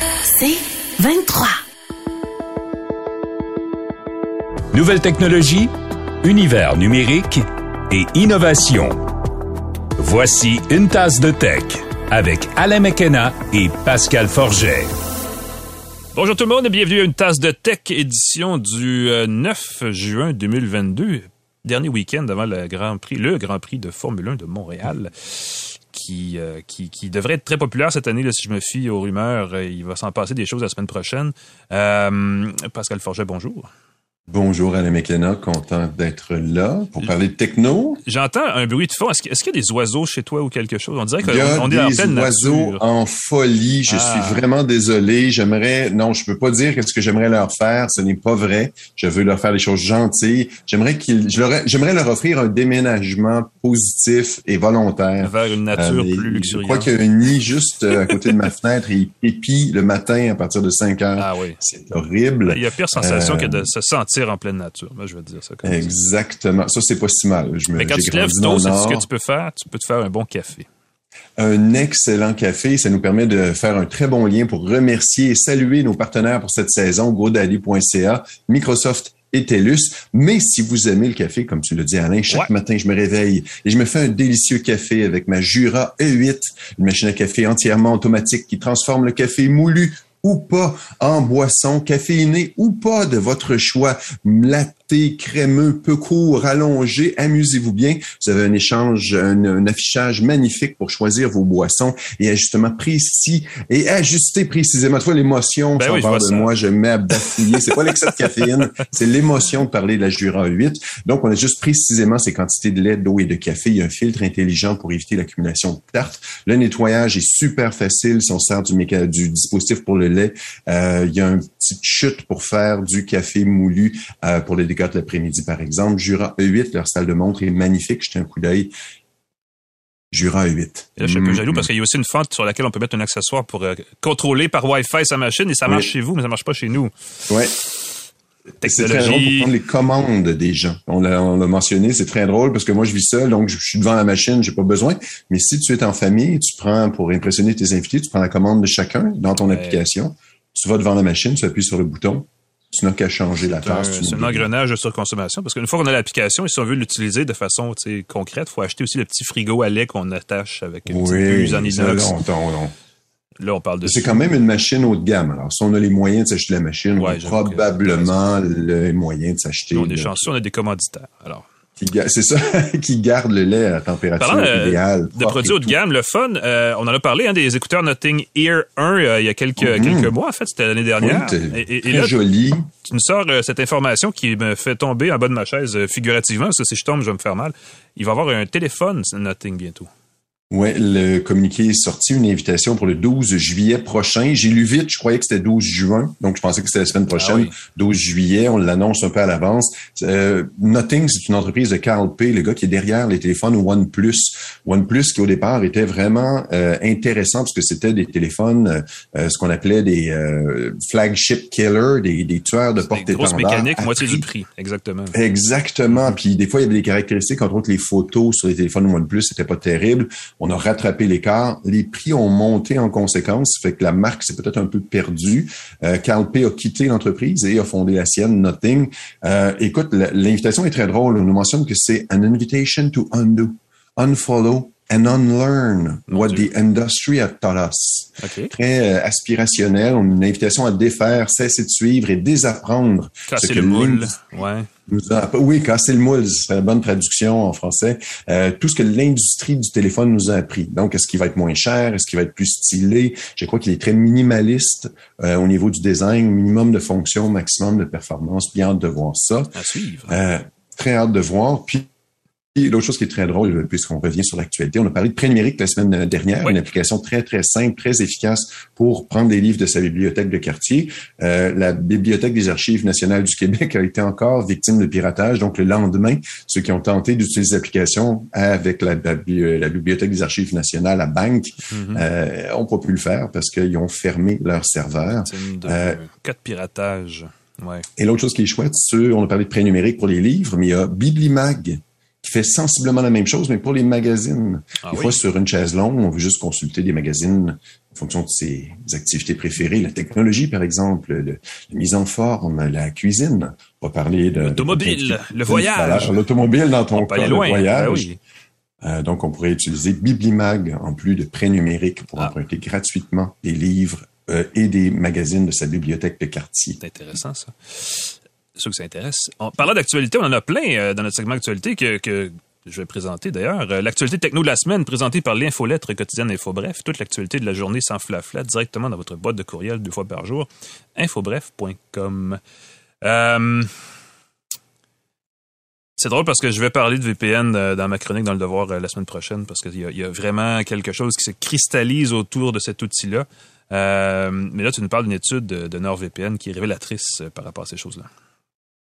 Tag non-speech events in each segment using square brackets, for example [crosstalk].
C'est 23. Nouvelle technologie, univers numérique et innovation. Voici une tasse de tech avec Alain McKenna et Pascal Forget. Bonjour tout le monde et bienvenue à une tasse de tech édition du 9 euh, juin 2022, dernier week-end avant le Grand Prix, le Grand Prix de Formule 1 de Montréal. Qui, euh, qui, devrait être très populaire cette année, si je me fie aux rumeurs. Euh, il va s'en passer des choses la semaine prochaine. Pascal Forget, bonjour. Bonjour Alain McKenna, content d'être là pour parler de techno. J'entends un bruit de fond. Est-ce qu'il y a des oiseaux chez toi ou quelque chose? On dirait qu'on est en pleine des oiseaux en folie. Je suis ah. vraiment désolé. J'aimerais, non, je peux pas dire ce que j'aimerais leur faire. Ce n'est pas vrai. Je veux leur faire des choses gentilles. J'aimerais qu'ils, j'aimerais leur offrir un déménagement positif et volontaire. Vers une nature euh, plus luxuriante. Je crois qu'il y a un nid juste euh, à côté de ma fenêtre et il épie le matin à partir de 5 heures. Ah oui. C'est horrible. Il y a pire sensation que de se sentir en pleine nature. je vais dire ça comme Exactement. Ça, c'est pas si mal. Je me, Mais quand tu te lèves tôt, c'est ce que tu peux faire. Tu peux te faire un bon café. Un excellent café. Ça nous permet de faire un très bon lien pour remercier et saluer nos partenaires pour cette saison, GoDaddy.ca, Microsoft et TELUS. Mais si vous aimez le café, comme tu le dis Alain, chaque matin, je me réveille et je me fais un délicieux café avec ma Jura E8, une machine à café entièrement automatique qui transforme le café moulu ou pas en boisson caféinée ou pas de votre choix crémeux, peu court, allongé. Amusez-vous bien. Vous avez un échange, un, affichage magnifique pour choisir vos boissons et ajustement précis et ajuster précisément. Tu vois l'émotion ben qui de moi, je mets à bafouiller. C'est pas l'excès de caféine, [laughs] c'est l'émotion de parler de la Jura 8. Donc, on a juste précisément ces quantités de lait, d'eau et de café. Il y a un filtre intelligent pour éviter l'accumulation de tartes. Le nettoyage est super facile si on sert du, du dispositif pour le lait. Euh, il y a une petite chute pour faire du café moulu euh, pour les l'après-midi, par exemple. Jura E8, leur salle de montre est magnifique. Jetez un coup d'œil. Jura E8. là, je suis un peu jaloux parce qu'il y a aussi une fente sur laquelle on peut mettre un accessoire pour euh, contrôler par Wi-Fi sa machine et ça marche chez vous, mais ça marche pas chez nous. Ouais. C'est très drôle pour prendre les commandes des gens. On l'a, mentionné, c'est très drôle parce que moi je vis seul, donc je suis devant la machine, j'ai pas besoin. Mais si tu es en famille, tu prends pour impressionner tes invités, tu prends la commande de chacun dans ton application. Tu vas devant la machine, tu appuies sur le bouton, tu n'as qu'à changer la tasse. C'est un engrenage de surconsommation parce qu'une fois qu'on a l'application et si on veut l'utiliser de façon concrète, il faut acheter aussi le petit frigo à lait qu'on attache avec une oui, en inox. Là, on parle de. C'est quand même une machine haut de gamme. Alors, si on a les moyens de s'acheter la machine, on a probablement les moyens de s'acheter. On est chanceux, on a des commanditaires. Alors. C'est ça, [laughs] qui garde le lait à température euh, idéale. de produits haut de gamme, le fun, euh, on en a parlé, hein, des écouteurs Nothing Ear 1 euh, il y a quelques, mhm. quelques mois, en fait, c'était l'année dernière. et, très joli. Tu nous sors cette information qui me fait tomber en bas de ma chaise figurativement, parce que si je tombe, je vais me faire mal. Il va y avoir un téléphone Nothing bientôt. Oui, le communiqué est sorti, une invitation pour le 12 juillet prochain. J'ai lu vite, je croyais que c'était 12 juin, donc je pensais que c'était la semaine prochaine. 12 ah juillet, on l'annonce un peu à l'avance. Euh, Nothing, c'est une entreprise de Carl P, le gars qui est derrière les téléphones OnePlus. OnePlus qui au départ était vraiment euh, intéressant parce que c'était des téléphones, euh, ce qu'on appelait des euh, flagship killers, des, des tueurs de portée Grosse mécanique, moitié du prix, exactement. Exactement. Puis des fois, il y avait des caractéristiques, entre autres les photos sur les téléphones OnePlus, c'était pas terrible. On a rattrapé l'écart. Les prix ont monté en conséquence, fait que la marque s'est peut-être un peu perdue. Euh, Carl P a quitté l'entreprise et a fondé la sienne, Nothing. Euh, écoute, l'invitation est très drôle. On nous mentionne que c'est an invitation to undo, unfollow and unlearn what the industry has taught us. Très euh, aspirationnel, une invitation à défaire, cesser de suivre et désapprendre. Casser le moule, ouais. oui, casser le moule, c'est la bonne traduction en français. Euh, tout ce que l'industrie du téléphone nous a appris. Donc, est-ce qu'il va être moins cher? Est-ce qu'il va être plus stylé? Je crois qu'il est très minimaliste euh, au niveau du design, minimum de fonctions, maximum de performance. Bien hâte de voir ça. À suivre. Euh, très hâte de voir. Puis, l'autre chose qui est très drôle, puisqu'on revient sur l'actualité, on a parlé de Prêt numérique la semaine dernière, une application très, très simple, très efficace pour prendre des livres de sa bibliothèque de quartier. Euh, la Bibliothèque des archives nationales du Québec [laughs] a été encore victime de piratage. Donc, le lendemain, ceux qui ont tenté d'utiliser l'application avec la, Bibliothèque des archives nationales à Banque mm-hmm. euh, ont pas pu le faire parce qu'ils ont fermé leur serveur. Euh, cas de piratage. Ouais. Et l'autre chose qui est chouette, c'est, on a parlé de prêt numérique pour les livres, mais il y a Biblimag qui fait sensiblement la même chose, mais pour les magazines. Ah des oui? fois, sur une chaise longue, on veut juste consulter des magazines en fonction de ses activités préférées. La technologie, par exemple, le- la mise en forme, la cuisine. On va parler de... L'automobile, le voyage. L'automobile dans ton On peut cas, aller le voyage. Ben oui. Euh, donc, on pourrait utiliser Biblimag en plus de prêts numériques pour Ah. emprunter gratuitement des livres euh, et des magazines de sa bibliothèque de quartier. C'est intéressant, ça. Que ça intéresse. En parlant d'actualité, on en a plein euh, dans notre segment actualité que, que je vais présenter d'ailleurs. Euh, L'actualité techno de la semaine présentée par l'infolettre quotidienne InfoBref. Toute l'actualité de la journée sans flafla directement dans votre boîte de courriel deux fois par jour. infobref.com. Euh, c'est drôle parce que je vais parler de VPN euh, dans ma chronique dans le devoir la semaine prochaine parce qu'il y, a- vraiment quelque chose qui se cristallise autour de cet outil-là. Mais là, tu nous parles d'une étude de, NordVPN qui est révélatrice par rapport à ces choses-là.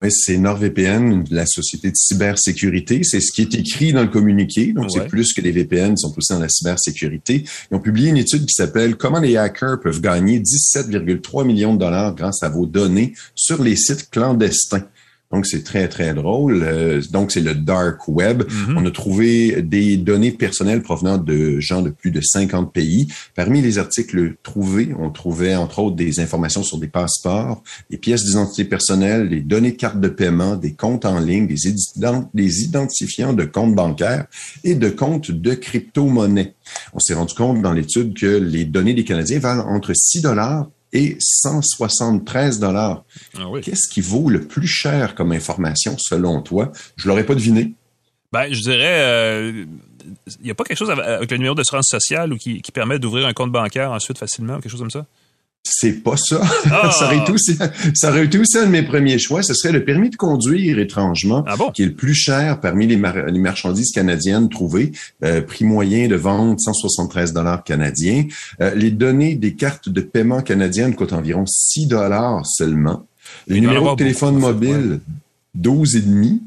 Oui, c'est NordVPN, la société de cybersécurité. C'est ce qui est écrit dans le communiqué. Donc, Ouais. c'est plus que les VPN sont aussi dans la cybersécurité. Ils ont publié une étude qui s'appelle Comment les hackers peuvent gagner 17,3 millions de dollars grâce à vos données sur les sites clandestins. Donc, c'est très, très drôle. Euh, donc, c'est le dark web. Mhm. On a trouvé des données personnelles provenant de gens de plus de 50 pays. Parmi les articles trouvés, on trouvait entre autres des informations sur des passeports, des pièces d'identité personnelle, des données de cartes de paiement, des comptes en ligne, des, ident- des identifiants de comptes bancaires et de comptes de crypto-monnaie. On s'est rendu compte dans l'étude que les données des Canadiens valent entre 6 dollars et 173 dollars. Ah oui. Qu'est-ce qui vaut le plus cher comme information selon toi? Je l'aurais pas deviné. Ben, je dirais, il n'y a pas quelque chose avec le numéro d'assurance sociale ou qui, qui permet d'ouvrir un compte bancaire ensuite facilement ou quelque chose comme ça? C'est pas ça. Ah! [laughs] ça, aurait été aussi, ça aurait été aussi un de mes premiers choix. Ce serait le permis de conduire, étrangement, Ah bon? qui est le plus cher parmi les, mar- les marchandises canadiennes trouvées. Euh, prix moyen de vente, 173 dollars canadiens. Euh, les données des cartes de paiement canadiennes coûtent environ 6 dollars seulement. Numéros avoir de téléphone mobile, 12 et demi.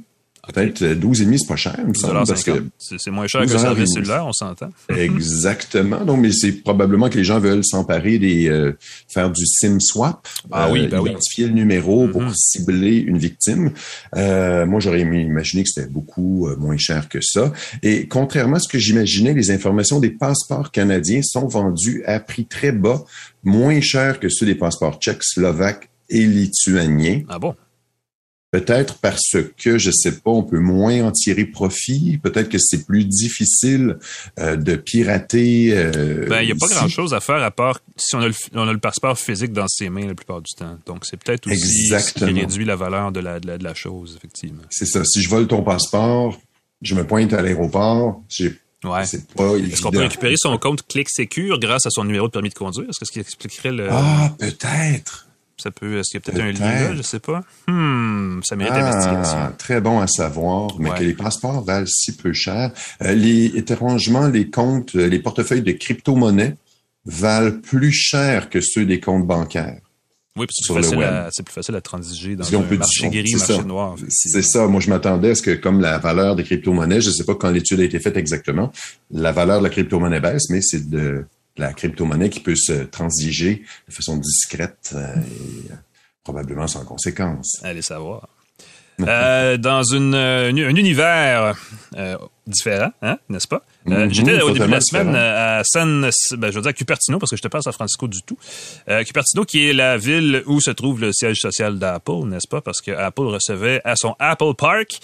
Peut-être euh, 12 et demi, c'est pas cher, il me semble, parce que 12,50. C'est moins cher que le 12,50. service cellulaire, on s'entend. Exactement. Donc, mais c'est probablement que les gens veulent s'emparer des euh, faire du SIM swap, Ah oui, ben oui. identifier le numéro pour Mhm. cibler une victime. Euh, moi, j'aurais aimé imaginer que c'était beaucoup euh, moins cher que ça. Et contrairement à ce que j'imaginais, les informations des passeports canadiens sont vendues à prix très bas, moins cher que ceux des passeports tchèques, slovaques et lituaniens. Ah bon? Peut-être parce que, je sais pas, on peut moins en tirer profit. Peut-être que c'est plus difficile euh, de pirater. euh, Ben, il n'y a pas grand-chose à faire à part si on a, le, on a le passeport physique dans ses mains la plupart du temps. Donc, c'est peut-être aussi ce qui réduit la valeur de la, de la, de la chose, effectivement. C'est ça. Si je vole ton passeport, je me pointe à l'aéroport, j'ai- Ouais. Est-ce qu'on peut récupérer son compte Click Secure grâce à son numéro de permis de conduire? Est-ce que ce qui expliquerait le... Ah, peut-être. Ça peut... Est-ce qu'il y a peut-être un lien là? Je sais pas. Hmm, ça mérite investigation. Ah, très bon à savoir, mais Ouais. que les passeports valent si peu cher. Euh, les, étrangement, les comptes, euh, les portefeuilles de crypto-monnaie valent plus cher que ceux des comptes bancaires. Oui, puis c'est plus, le facile web. à- c'est plus facile à transiger dans qu'on un marché gris, marché ça. noir. C'est ça. Moi, je m'attendais à ce que, comme la valeur des crypto-monnaies, je ne sais pas quand l'étude a été faite exactement, la valeur de la crypto-monnaie baisse, mais c'est de la crypto-monnaie qui peut se transiger de façon discrète euh, et euh, probablement sans conséquence. Allez savoir. Euh, dans une, euh, un univers différent, hein, n'est-ce pas? Mhm, J'étais au début de la semaine différent. à San, ben, je veux dire à Cupertino, parce que je te parle à San Francisco du tout. Cupertino, qui est la ville où se trouve le siège social d'Apple, n'est-ce pas? Parce que Apple recevait à son Apple Park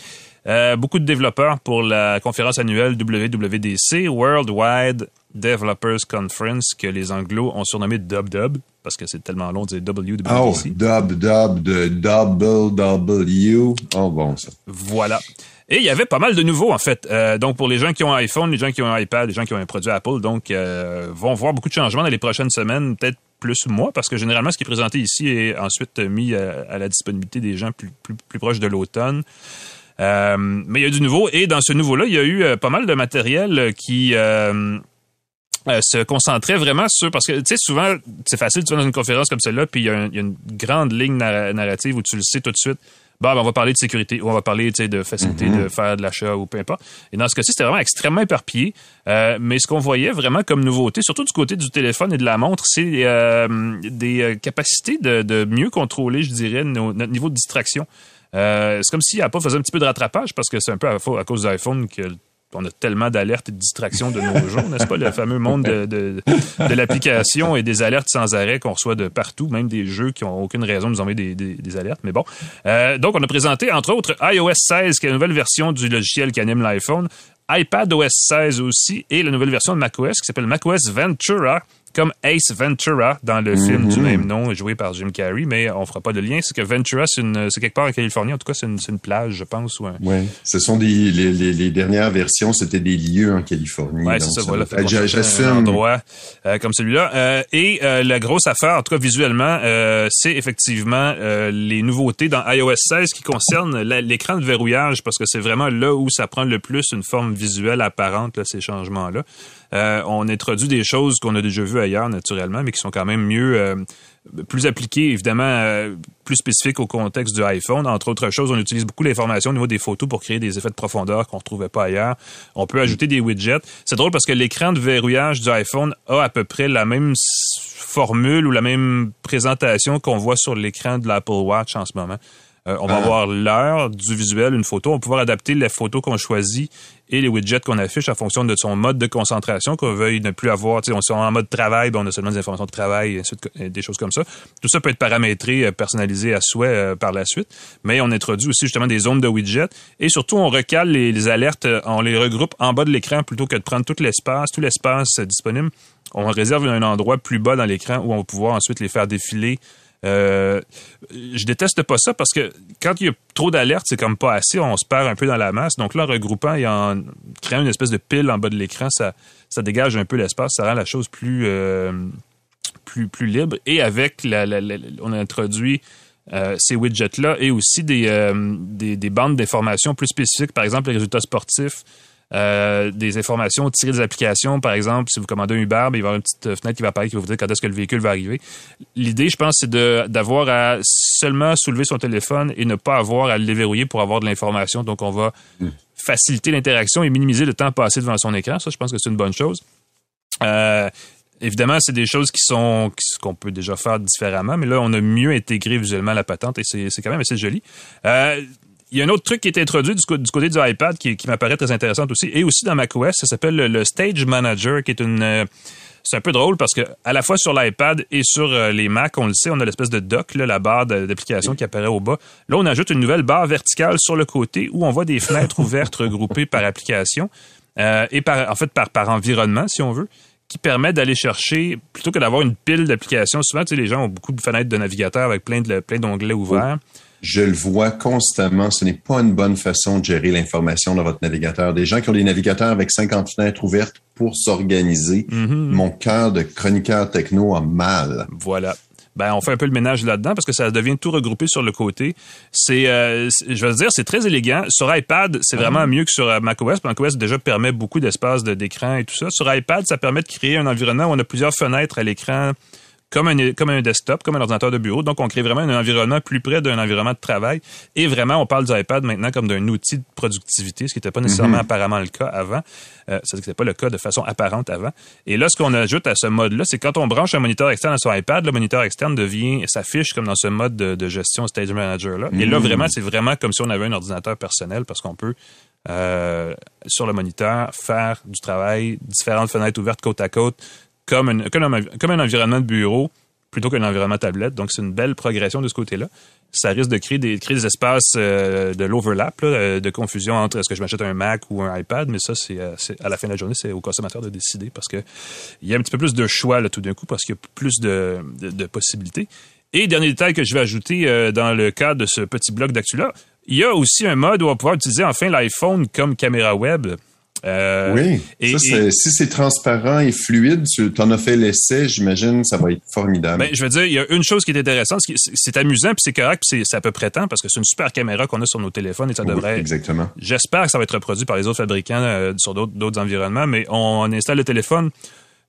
euh, beaucoup de développeurs pour la conférence annuelle WWDC, Worldwide Developers Conference, que les Anglos ont surnommé Dub Dub, parce que c'est tellement long de dire WWDC. Oh, dub, dub, de W. Oh, bon, ça. Voilà. Et il y avait pas mal de nouveaux, en fait. Euh, donc, pour les gens qui ont un iPhone, les gens qui ont un iPad, les gens qui ont un produit Apple, donc, euh, vont voir beaucoup de changements dans les prochaines semaines, peut-être plus mois, parce que généralement, ce qui est présenté ici est ensuite mis à, à la disponibilité des gens plus, plus, plus proches de l'automne. Euh, mais il y a du nouveau. Et dans ce nouveau-là, il y a eu euh, pas mal de matériel qui... euh, euh, se concentrait vraiment sur parce que tu sais souvent c'est facile tu vas dans une conférence comme celle-là puis il y, y a une grande ligne narra- narrative où tu le sais tout de suite. Bon ben, on va parler de sécurité ou on va parler tu sais, de facilité de faire de l'achat ou peu importe. Et dans ce cas-ci c'était vraiment extrêmement éparpillé. Euh, mais ce qu'on voyait vraiment comme nouveauté surtout du côté du téléphone et de la montre c'est euh, des euh, capacités de, de mieux contrôler je dirais nos- notre niveau de distraction. C'est comme si Apple faisait un petit peu de rattrapage parce que c'est un peu à, à cause de l'iPhone que on a tellement d'alertes et de distractions de nos jours, n'est-ce pas? Le fameux monde de, l'application et des alertes sans arrêt qu'on reçoit de partout, même des jeux qui ont aucune raison de nous envoyer des, alertes. Mais bon. Euh, donc, on a présenté, entre autres, iOS 16, qui est la nouvelle version du logiciel qui anime l'iPhone, iPad OS 16 aussi, et la nouvelle version de macOS qui s'appelle macOS Ventura, comme Ace Ventura dans le film du mhm. même nom, joué par Jim Carrey, mais on fera pas de lien. C'est que Ventura, c'est quelque part en Californie. En tout cas, c'est une, une, plage, je pense. Oui, ce sont des, les, les, dernières versions, c'était des lieux en Californie. Oui, c'est ça, voilà. J'assume. Un endroit euh, comme celui-là. Euh, et euh, la grosse affaire, en tout cas visuellement, c'est effectivement les nouveautés dans iOS 16 qui concernent l'écran de verrouillage, parce que c'est vraiment là où ça prend le plus une forme visuelle apparente, là, ces changements-là. Euh, on introduit des choses qu'on a déjà vues ailleurs, naturellement, mais qui sont quand même mieux, euh, plus appliquées, évidemment, euh, plus spécifiques au contexte du iPhone. Entre autres choses, on utilise beaucoup l'information au niveau des photos pour créer des effets de profondeur qu'on ne retrouvait pas ailleurs. On peut ajouter des widgets. C'est drôle parce que l'écran de verrouillage du iPhone a à peu près la même formule ou la même présentation qu'on voit sur l'écran de l'Apple Watch en ce moment. Euh, on va ah. avoir l'heure du visuel, une photo. On va pouvoir adapter les photos qu'on choisit et les widgets qu'on affiche en fonction de son mode de concentration qu'on veuille ne plus avoir. on est en mode travail, ben on a seulement des informations de travail, et des choses comme ça. Tout ça peut être paramétré, euh, personnalisé à souhait euh, par la suite. Mais on introduit aussi justement des zones de widgets et surtout on recale les, alertes, on les regroupe en bas de l'écran plutôt que de prendre tout l'espace, tout l'espace disponible. On réserve un endroit plus bas dans l'écran où on va pouvoir ensuite les faire défiler euh, je déteste pas ça parce que quand il y a trop d'alertes, c'est comme pas assez, on se perd un peu dans la masse. Donc là, en regroupant et en créant une espèce de pile en bas de l'écran, ça, ça dégage un peu l'espace, ça rend la chose plus, euh, plus, plus libre. Et avec, la, on a introduit euh, ces widgets-là et aussi des, des, des bandes d'informations plus spécifiques, par exemple les résultats sportifs. Euh, des informations tirées des applications. Par exemple, si vous commandez un Uber, ben, il va y avoir une petite fenêtre qui va apparaître qui va vous dire quand est-ce que le véhicule va arriver. L'idée, je pense, c'est d'avoir à seulement soulever son téléphone et ne pas avoir à le déverrouiller pour avoir de l'information. Donc, on va hmm. faciliter l'interaction et minimiser le temps passé devant son écran. Ça, je pense que c'est une bonne chose. Euh, évidemment, c'est des choses qui sont qu'on peut déjà faire différemment, mais là, on a mieux intégré visuellement la patente et c'est quand même assez joli. Euh, il y a un autre truc qui est introduit du, côté du iPad qui, m'apparaît très intéressant aussi, et aussi dans macOS, ça s'appelle le, Stage Manager, qui est une... Euh, c'est un peu drôle parce que à la fois sur l'iPad et sur euh, les Mac, on le sait, on a l'espèce de dock, la barre d'application qui apparaît au bas. Là, on ajoute une nouvelle barre verticale sur le côté où on voit des fenêtres ouvertes regroupées par application euh, et par, en fait par, par environnement, si on veut qui permet d'aller chercher, plutôt que d'avoir une pile d'applications, souvent, tu sais, les gens ont beaucoup de fenêtres de navigateur avec plein de plein d'onglets ouverts je le vois constamment. Ce n'est pas une bonne façon de gérer l'information dans votre navigateur. Des gens qui ont des navigateurs avec 50 fenêtres ouvertes pour s'organiser. Mhm. Mon cœur de chroniqueur techno a mal. Voilà. Ben, on fait un peu le ménage là-dedans parce que ça devient tout regroupé sur le côté. C'est, euh, je veux dire, c'est très élégant. Sur iPad, c'est vraiment mhm. mieux que sur euh, macOS. macOS déjà permet beaucoup d'espace d'écran et tout ça. Sur iPad, ça permet de créer un environnement où on a plusieurs fenêtres à l'écran comme un, comme un desktop, comme un ordinateur de bureau. Donc, on crée vraiment un environnement plus près d'un environnement de travail. Et vraiment, on parle du iPad maintenant comme d'un outil de productivité, ce qui n'était pas nécessairement mhm. apparemment le cas avant. Euh, ce n'était pas le cas de façon apparente avant. Et là, ce qu'on ajoute à ce mode-là, c'est quand on branche un moniteur externe à son iPad, le moniteur externe devient, s'affiche comme dans ce mode de, gestion Stage Manager-là. Et là, mhm. vraiment, c'est vraiment comme si on avait un ordinateur personnel parce qu'on peut euh, sur le moniteur, faire du travail, différentes fenêtres ouvertes côte à côte, comme, un, comme, un, environnement de bureau plutôt qu'un environnement tablette. Donc, c'est une belle progression de ce côté-là. Ça risque de créer des, créer des espaces euh, de l'overlap, euh, de confusion entre est-ce que je m'achète un Mac ou un iPad, mais ça, c'est euh, à la fin de la journée, c'est au consommateur de décider parce que il y a un petit peu plus de choix tout d'un coup parce qu'il y a plus de, de, possibilités. Et dernier détail que je vais ajouter dans le cadre de ce petit bloc d'actu-là, il y a aussi un mode où on va pouvoir utiliser enfin l'iPhone comme caméra web. Euh, oui. si c'est transparent et fluide, tu en as fait l'essai, j'imagine, ça va être formidable. Ben, je veux dire, il y a une chose qui est intéressante, c'est amusant, puis c'est correct, puis c'est à peu près temps, parce que c'est une super caméra qu'on a sur nos téléphones et ça devrait. exactement. J'espère que ça va être reproduit par les autres fabricants euh, sur d'autres environnements, mais on installe le téléphone.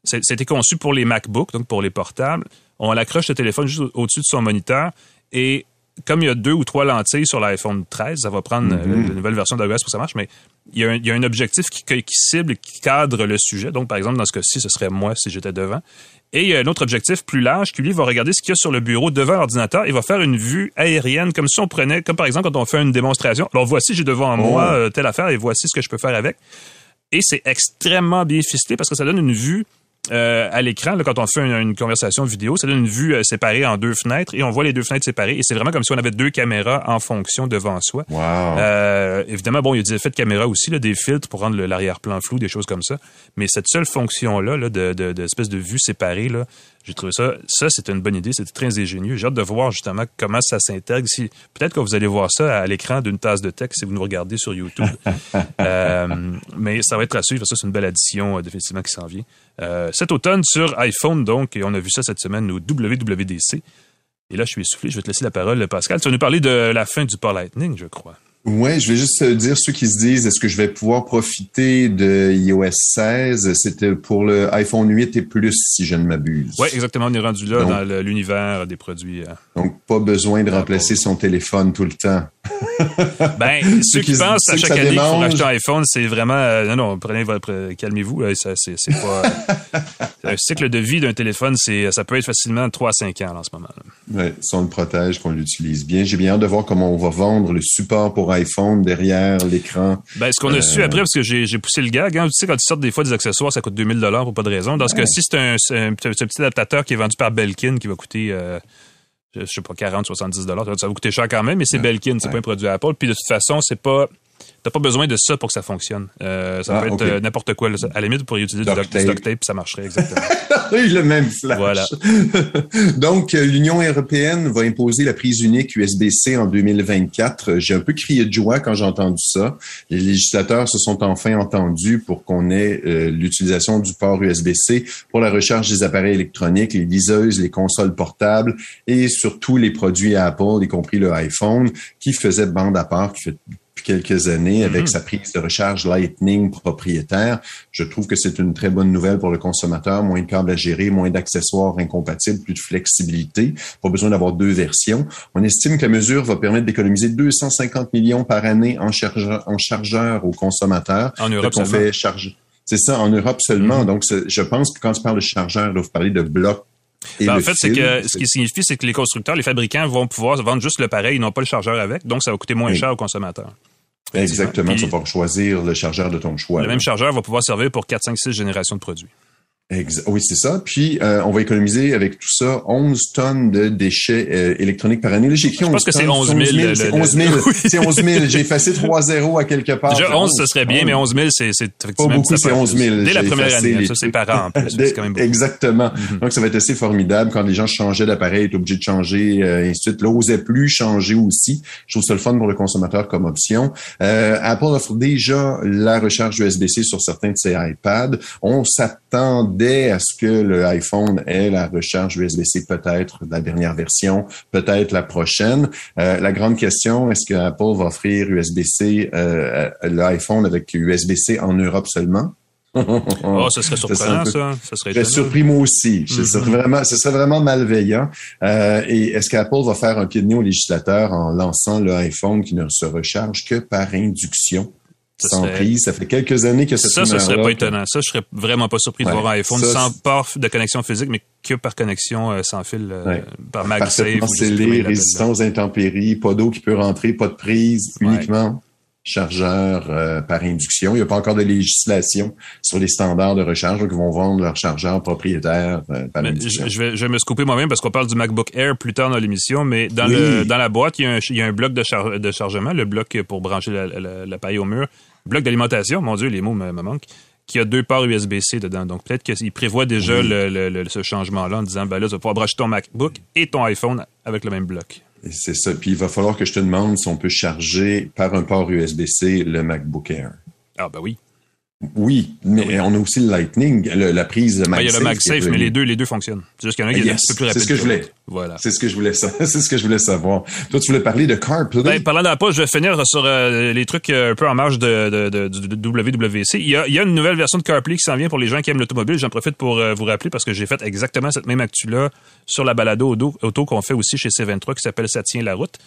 C'était conçu pour les MacBooks, donc pour les portables. On accroche le téléphone juste au-dessus de son moniteur et comme il y a deux ou trois lentilles sur l'iPhone 13, ça va prendre mm-hmm. euh, la nouvelle version d'iOS pour que ça marche, mais il y, a un, il y a un objectif qui, qui cible, qui cadre le sujet. Donc, par exemple, dans ce cas-ci, ce serait moi si j'étais devant. Et il y a un autre objectif plus large qui, lui, va regarder ce qu'il y a sur le bureau devant l'ordinateur et va faire une vue aérienne, comme si on prenait, comme par exemple quand on fait une démonstration. Alors, voici, j'ai devant moi euh, telle affaire et voici ce que je peux faire avec. Et c'est extrêmement bien ficelé parce que ça donne une vue euh, à l'écran, quand on fait une, une conversation vidéo, ça donne une vue euh, séparée en deux fenêtres et on voit les deux fenêtres séparées et c'est vraiment comme si on avait deux caméras en fonction devant soi. Wow. Euh, évidemment, bon, il y a des effets de caméra aussi, là, des filtres pour rendre l'arrière-plan flou, des choses comme ça. Mais cette seule fonction-là, là, de, de, de espèce de vue séparée, là, j'ai trouvé ça, ça, c'était une bonne idée, c'était très ingénieux. J'ai hâte de voir justement comment ça s'intègre. Si, peut-être que vous allez voir ça à l'écran d'une tasse de texte si vous nous regardez sur YouTube. [laughs] Euh, mais ça va être à suivre. Ça, c'est une belle addition, euh, définitivement, qui s'en vient. Euh, cet automne sur iPhone, donc, et on a vu ça cette semaine au WWDC. Et là, je suis essoufflé. Je vais te laisser la parole, Pascal. Tu vas nous parler de la fin du Port Lightning, je crois. Ouais, je vais juste euh, dire ceux qui se disent est-ce que je vais pouvoir profiter de iOS 16 C'était pour le iPhone 8 et plus si je ne m'abuse. Oui, exactement. On est rendu là Donc- dans l'univers des produits. euh. Donc pas besoin de remplacer son téléphone tout le temps. [laughs] Ben, ceux qui qui- pensent à que chaque année qu'il faut un iPhone, c'est vraiment euh, non non, prenez votre calmez-vous, là, ça c'est pas [laughs] un cycle de vie d'un téléphone, ça peut être facilement 3 à 5 ans là, en ce moment. Ouais, si on le protège, qu'on l'utilise bien. J'ai bien hâte de voir comment on va vendre le support pour iPhone derrière l'écran. Ben, ce qu'on a Euh. su après, parce que j'ai poussé le gag, hein, tu sais, quand ils sortent des fois des accessoires, ça coûte 2000 dollars pour pas de raison. Dans ce cas-ci, c'est un, c'est un, petit- c'est un petit adaptateur qui est vendu par Belkin qui va coûter, euh, je sais pas, 40, 70 dollars. Ça va coûter cher quand même, mais c'est Belkin, c'est pas un produit Apple. Puis de toute façon, c'est pas, t'as pas besoin de ça pour que ça fonctionne. Euh, ça Ah, peut être euh, n'importe quoi. là. À la limite, vous pourriez utiliser du du tape. ça marcherait exactement. [laughs] Oui, le même flash. Voilà. [laughs] Donc, euh, l'Union européenne va imposer la prise unique USB-C en 2024. Euh, J'ai un peu crié de joie quand j'ai entendu ça. Les législateurs se sont enfin entendus pour qu'on ait euh, l'utilisation du port USB-C pour la recharge des appareils électroniques, les liseuses, les consoles portables et surtout les produits Apple, y compris le iPhone, qui faisait bande à part, qui fait depuis quelques années avec Mhm. sa prise de recharge Lightning propriétaire. Je trouve que c'est une très bonne nouvelle pour le consommateur. Moins de câbles à gérer, moins d'accessoires incompatibles, plus de flexibilité. Pas besoin d'avoir deux versions. On estime que la mesure va permettre d'économiser 250 millions par année en chargeur, en chargeur aux consommateurs. En Europe seulement. fait charge. C'est ça, en Europe seulement. Mhm. Donc, je pense que quand tu parles de chargeur, là, vous parlez de blocs. Ben, en fait, c'est que ce qui signifie, c'est que les constructeurs, les fabricants vont pouvoir vendre juste le pareil, ils n'ont pas le chargeur avec, donc ça va coûter moins Oui. cher aux consommateurs. Exactement, tu vas pouvoir choisir le chargeur de ton choix. Le là. même chargeur va pouvoir servir pour 4, 5, 6 générations de produits. Oui, c'est ça. Puis, euh, on va économiser avec tout ça 11 tonnes de déchets euh, électroniques par année. Là, j'ai écrit Je pense 11 que c'est tonnes. 11 000, le- C'est le- 11 000. [laughs] Oui. C'est 11 000. J'ai effacé 3 zéros à quelque part. Déjà, C'est 11, ce serait bien, mais 11 000, c'est c'est effectivement... beaucoup, ça c'est peut- 11 000. Dès la première année, les ça, c'est par an plus. C'est quand même beaucoup. Exactement. Mhm. Donc, ça va être assez formidable quand les gens changeaient d'appareil, étaient obligés de changer, euh, et ainsi de suite. Là, osaient plus changer aussi. Je trouve ça le fun pour le consommateur comme option. Euh, Apple offre déjà la recharge USB-C sur certains de ses iPads. On s'attendait à ce que le iPhone ait la recharge USB-C peut-être la dernière version, peut-être la prochaine. Euh, la grande question, est-ce que Apple va offrir USB-C, euh, l'iPhone avec USB-C en Europe seulement? [laughs] Oh, ce serait [laughs] Ça serait surprenant, peu- ça. Ça serait Je surpris moi aussi. Mhm. serait vraiment, ce serait vraiment malveillant. Euh, et est-ce qu'Apple va faire un pied de nez au législateur en lançant le iPhone qui ne se recharge que par induction? Ça sans serait- prise. Ça fait quelques années que cette Ça, ce serait pas étonnant. Ça, je serais vraiment pas surpris de voir un iPhone Ça, sans port de connexion physique, mais que par connexion euh, sans fil, euh, Ouais. par MagSafe. Comment scellé, résistant aux intempéries, pas d'eau qui peut rentrer, pas de prise, Ouais. uniquement chargeur euh, par induction. Il n'y a pas encore de législation sur les standards de recharge ils vont vendre leur chargeur propriétaire euh, par Mais induction. je, vais, je vais me scouper moi-même parce qu'on parle du MacBook Air plus tard dans l'émission, mais dans, Oui. le, dans la boîte, il y a un, il y a un bloc de, char- de chargement, le bloc pour brancher la- la- l'appareil au mur, bloc d'alimentation, mon Dieu, les mots me, me manquent, qui a deux ports USB-C dedans. Donc peut-être qu'il prévoit déjà Oui. le, le- le- ce changement-là en disant, ben là, tu vas pouvoir brancher ton MacBook et ton iPhone avec le même bloc. C'est ça. Puis il va falloir que je te demande si on peut charger par un port USB-C le MacBook Air. Ah ben oui. Oui, mais on a aussi le Lightning, le- la prise MagSafe. il y a le MagSafe, mais les deux, les deux fonctionnent. C'est juste qu'il y en a un qui est un peu plus c'est rapide. ce que je voulais. Voilà. C'est ce que je voulais [laughs] c'est ce que je voulais savoir. Toi, tu voulais parler de CarPlay? Ben, parlant d'Apple, je vais finir sur euh, les trucs euh, un peu en marge de, de, WWC. Il y, a, il y a une nouvelle version de CarPlay qui s'en vient pour les gens qui aiment l'automobile. J'en profite pour euh, vous rappeler parce que j'ai fait exactement cette même actu-là sur la balado auto, auto qu'on fait aussi chez C23 qui s'appelle Ça tient la route.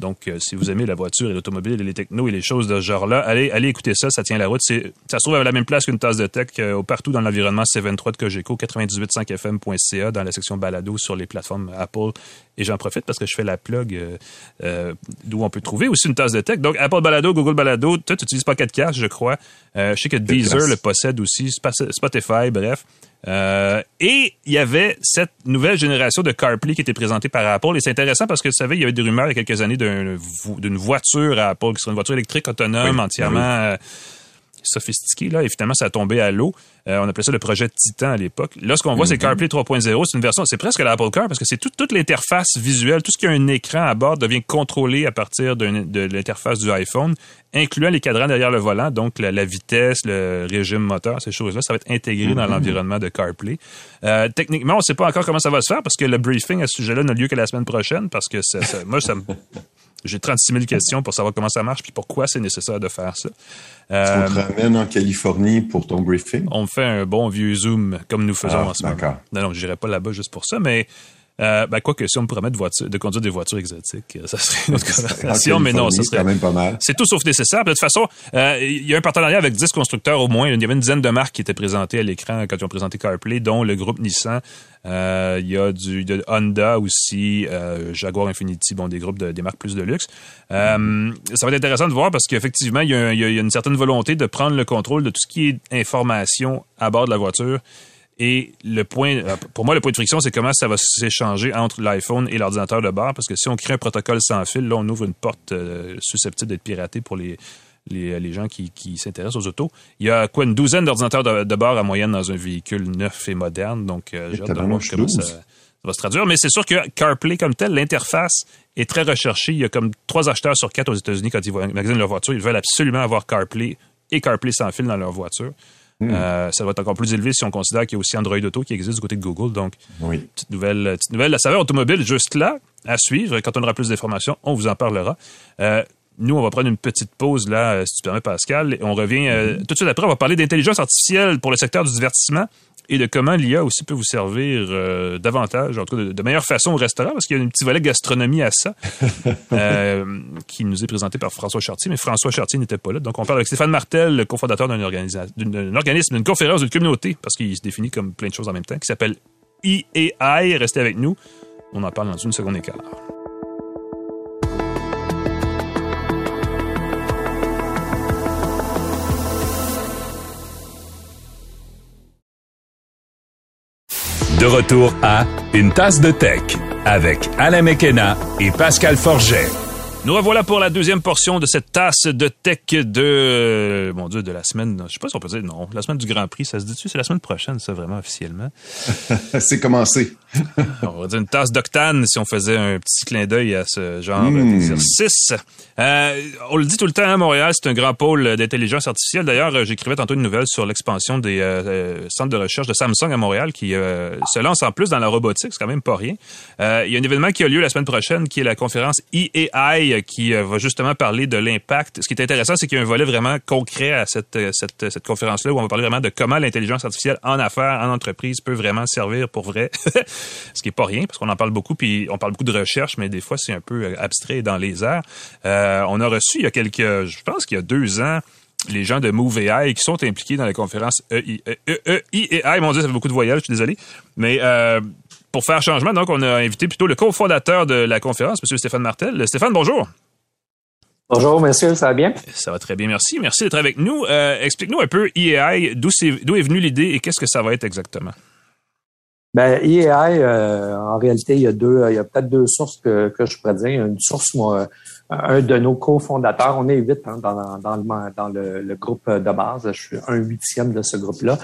Donc, euh, si vous aimez la voiture et l'automobile et les technos et les choses de ce genre-là, allez, allez écouter ça, ça tient la route. C'est, ça se trouve à la même place qu'une tasse de tech euh, partout dans l'environnement C23 de Cogeco, 985fm.ca dans la section balado sur les plateformes Apple. Et j'en profite parce que je fais la plug euh, d'où on peut trouver aussi une tasse de tech. Donc, Apple Balado, Google Balado, tu n'utilises pas 4 Cash, je crois. je sais que Deezer le possède aussi, Spotify, bref. Euh, et il y avait cette nouvelle génération de CarPlay qui était présentée par Apple. Et c'est intéressant parce que, vous savez, il y avait des rumeurs il y a quelques années d'une voiture à Apple, qui serait une voiture électrique autonome, entièrement... Euh, sophistiqué, là, et finalement, ça a tombé à l'eau. Euh, on appelait ça le projet Titan à l'époque. Là, ce qu'on voit, c'est mhm. CarPlay 3.0. C'est une version, c'est presque l'Apple Car parce que c'est toute l'interface visuelle, tout ce qui a un écran à bord devient contrôlé à partir de l'interface du iPhone, incluant les cadrans derrière le volant, donc la, vitesse, le régime moteur, ces choses-là, ça va être intégré dans mhm. l'environnement de CarPlay. Euh, techniquement, on ne sait pas encore comment ça va se faire parce que le briefing à ce sujet-là n'a lieu que la semaine prochaine parce que ça, moi, ça me j'ai 36 000 questions pour savoir comment ça marche puis pourquoi c'est nécessaire de faire ça. Euh, on te ramène en Californie pour ton briefing? On fait un bon vieux Zoom comme nous faisons ah, en ce moment. Non, non, je n'irai pas là-bas juste pour ça, mais euh, ben, quoi que si on me promet de, de conduire des voitures exotiques, euh, ça serait une [laughs] autre conversation, mais non, ça serait quand même pas mal. C'est tout sauf nécessaire. De toute façon, euh, il y a un partenariat avec 10 constructeurs au moins. Il y avait une dizaine de marques qui étaient présentées à l'écran quand ils ont présenté CarPlay, dont le groupe Nissan. Euh, il y a du de Honda aussi, euh, Jaguar Infinity, bon, des groupes de, des marques plus de luxe. Euh, ça va être intéressant de voir parce qu'effectivement, il il y a une certaine volonté de prendre le contrôle de tout ce qui est information à bord de la voiture et le point, euh, pour moi, le point de friction, c'est comment ça va s'échanger entre l'iPhone et l'ordinateur de bord. Parce que si on crée un protocole sans fil, là, on ouvre une porte euh, susceptible d'être piratée pour les, les, gens qui, s'intéressent aux autos. Il y a quoi, une douzaine d'ordinateurs de, bord à moyenne dans un véhicule neuf et moderne. Donc, euh, j'ai hâte de voir comment ça, va se traduire. Mais c'est sûr que CarPlay comme tel, l'interface est très recherchée. Il y a comme trois acheteurs sur quatre aux États-Unis quand ils magasinent leur voiture. Ils veulent absolument avoir CarPlay et CarPlay sans fil dans leur voiture. Hmm. Euh, ça va être encore plus élevé si on considère qu'il y a aussi Android Auto qui existe du côté de Google. Donc, petite nouvelle, petite nouvelle. La saveur automobile, juste là, à suivre. Quand on aura plus d'informations, on vous en parlera. Euh, nous, on va prendre une petite pause là, euh, si tu permets, Pascal. Et on revient hmm. tout de suite après. On va parler d'intelligence artificielle pour le secteur du divertissement et de comment l'IA aussi peut vous servir euh, davantage, en tout cas de, meilleure façon au restaurant, parce qu'il y a un petit volet gastronomie à ça, [laughs] euh, qui nous est présenté par François Chartier, mais François Chartier n'était pas là. Donc, on parle avec Stéphane Martel, le cofondateur d'un organisme, d'une conférence, d'une communauté, parce qu'il se définit comme plein de choses en même temps, qui s'appelle IAI. Restez avec nous. On en parle dans une seconde et quart. De retour à Une tasse de tech avec Alain Mekena et Pascal Forget. Nous revoilà pour la deuxième portion de cette tasse de tech de, mon Dieu, de la semaine, je sais pas si on peut dire, non, la semaine du Grand Prix, ça se dit-tu? C'est la semaine prochaine, ça, vraiment, officiellement? [laughs] C'est commencé. [laughs] on va dire une tasse d'octane si on faisait un petit clin d'œil à ce genre hmm. d'exercice. Euh, on le dit tout le temps, à hein, Montréal, c'est un grand pôle d'intelligence artificielle. D'ailleurs, j'écrivais tantôt une nouvelle sur l'expansion des euh, euh, centres de recherche de Samsung à Montréal qui se lance en plus dans la robotique, c'est quand même pas rien. il y a un événement qui a lieu la semaine prochaine qui est la conférence EAI qui euh, va justement parler de l'impact. Ce qui est intéressant, c'est qu'il y a un volet vraiment concret à cette, euh, cette, cette conférence-là où on va parler vraiment de comment l'intelligence artificielle en affaires, en entreprise peut vraiment servir pour vrai. [laughs] ce qui est pas rien parce qu'on en parle beaucoup puis on parle beaucoup de recherche, mais des fois c'est un peu euh, abstrait dans les airs. Euh, on a reçu il y a quelques, je pense qu'il y a deux ans, les gens de Move AI qui sont impliqués dans la conférence EI. EI, mon Dieu, ça fait beaucoup de voyages, je suis désolé. Mais euh, pour faire changement, donc, on a invité plutôt le cofondateur de la conférence, M. Stéphane Martel. Stéphane, bonjour. Bonjour, monsieur, ça va bien? Ça va très bien, merci. Merci d'être avec nous. Euh, explique-nous un peu EAI, d'où est, venue l'idée et qu'est-ce que ça va être exactement? Ben, EAI, euh, en réalité, il y a deux, il y a peut-être deux sources que, je pourrais dire. Une source, moi, un de nos cofondateurs, on est huit hein, dans, dans, le, dans le, groupe de base. Je suis un huitième de ce groupe-là.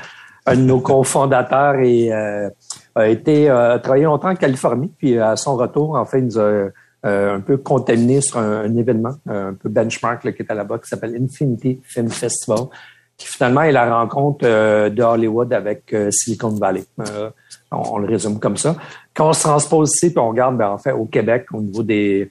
Un de nos cofondateurs est, euh, a été euh, travaillé longtemps en Californie, puis à son retour, en fait, il nous a euh, un peu contaminé sur un, événement, un peu benchmark qui était là-bas, qui s'appelle Infinity Film Festival, qui finalement est la rencontre euh, de Hollywood avec Silicon Valley. On, le résume comme ça. Quand on se transpose ici, puis on regarde, ben, en fait, au Québec, au niveau des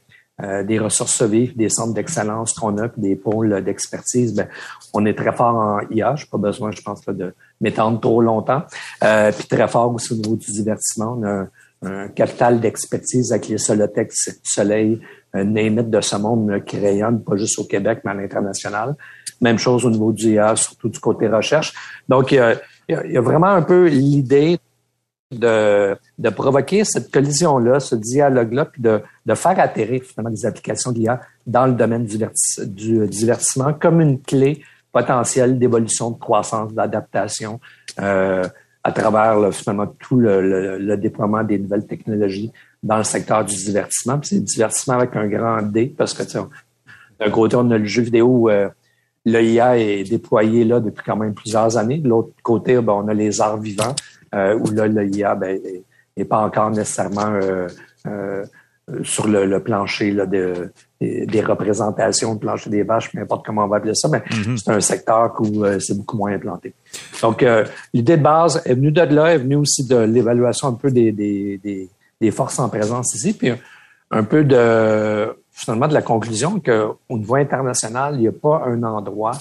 des ressources vives, des centres d'excellence qu'on a, puis des pôles d'expertise, ben, on est très fort en IA. Je pas besoin, je pense, de, m'étendre trop longtemps. Euh, puis très fort aussi au niveau du divertissement. On a un capital d'expertise avec les Solotech, Soleil, un de ce monde qui rayonne, pas juste au Québec, mais à l'international. Même chose au niveau du IA, surtout du côté recherche. Donc, il y a, vraiment un peu l'idée de, de, provoquer cette collision-là, ce dialogue-là, puis de, de, faire atterrir finalement des applications d'IA dans le domaine du, du divertissement comme une clé potentielle d'évolution, de croissance, d'adaptation euh, à travers finalement tout le, déploiement des nouvelles technologies dans le secteur du divertissement. Puis c'est divertissement avec un grand D parce que d'un côté, on a le jeu vidéo euh, l'IA est déployé là depuis quand même plusieurs années. De l'autre côté, ben, on a les arts vivants, euh, où là, l'IA ben, n'est pas encore nécessairement euh, euh, sur le, plancher là, de, des, représentations, le plancher des vaches, peu importe comment on va appeler ça, mais mm-hmm. c'est un secteur où c'est beaucoup moins implanté. Donc, l'idée de base est venue de là, est venue aussi de l'évaluation un peu des, des, des, des forces en présence ici, puis un peu de finalement de la conclusion qu'au niveau international, il n'y a pas un endroit,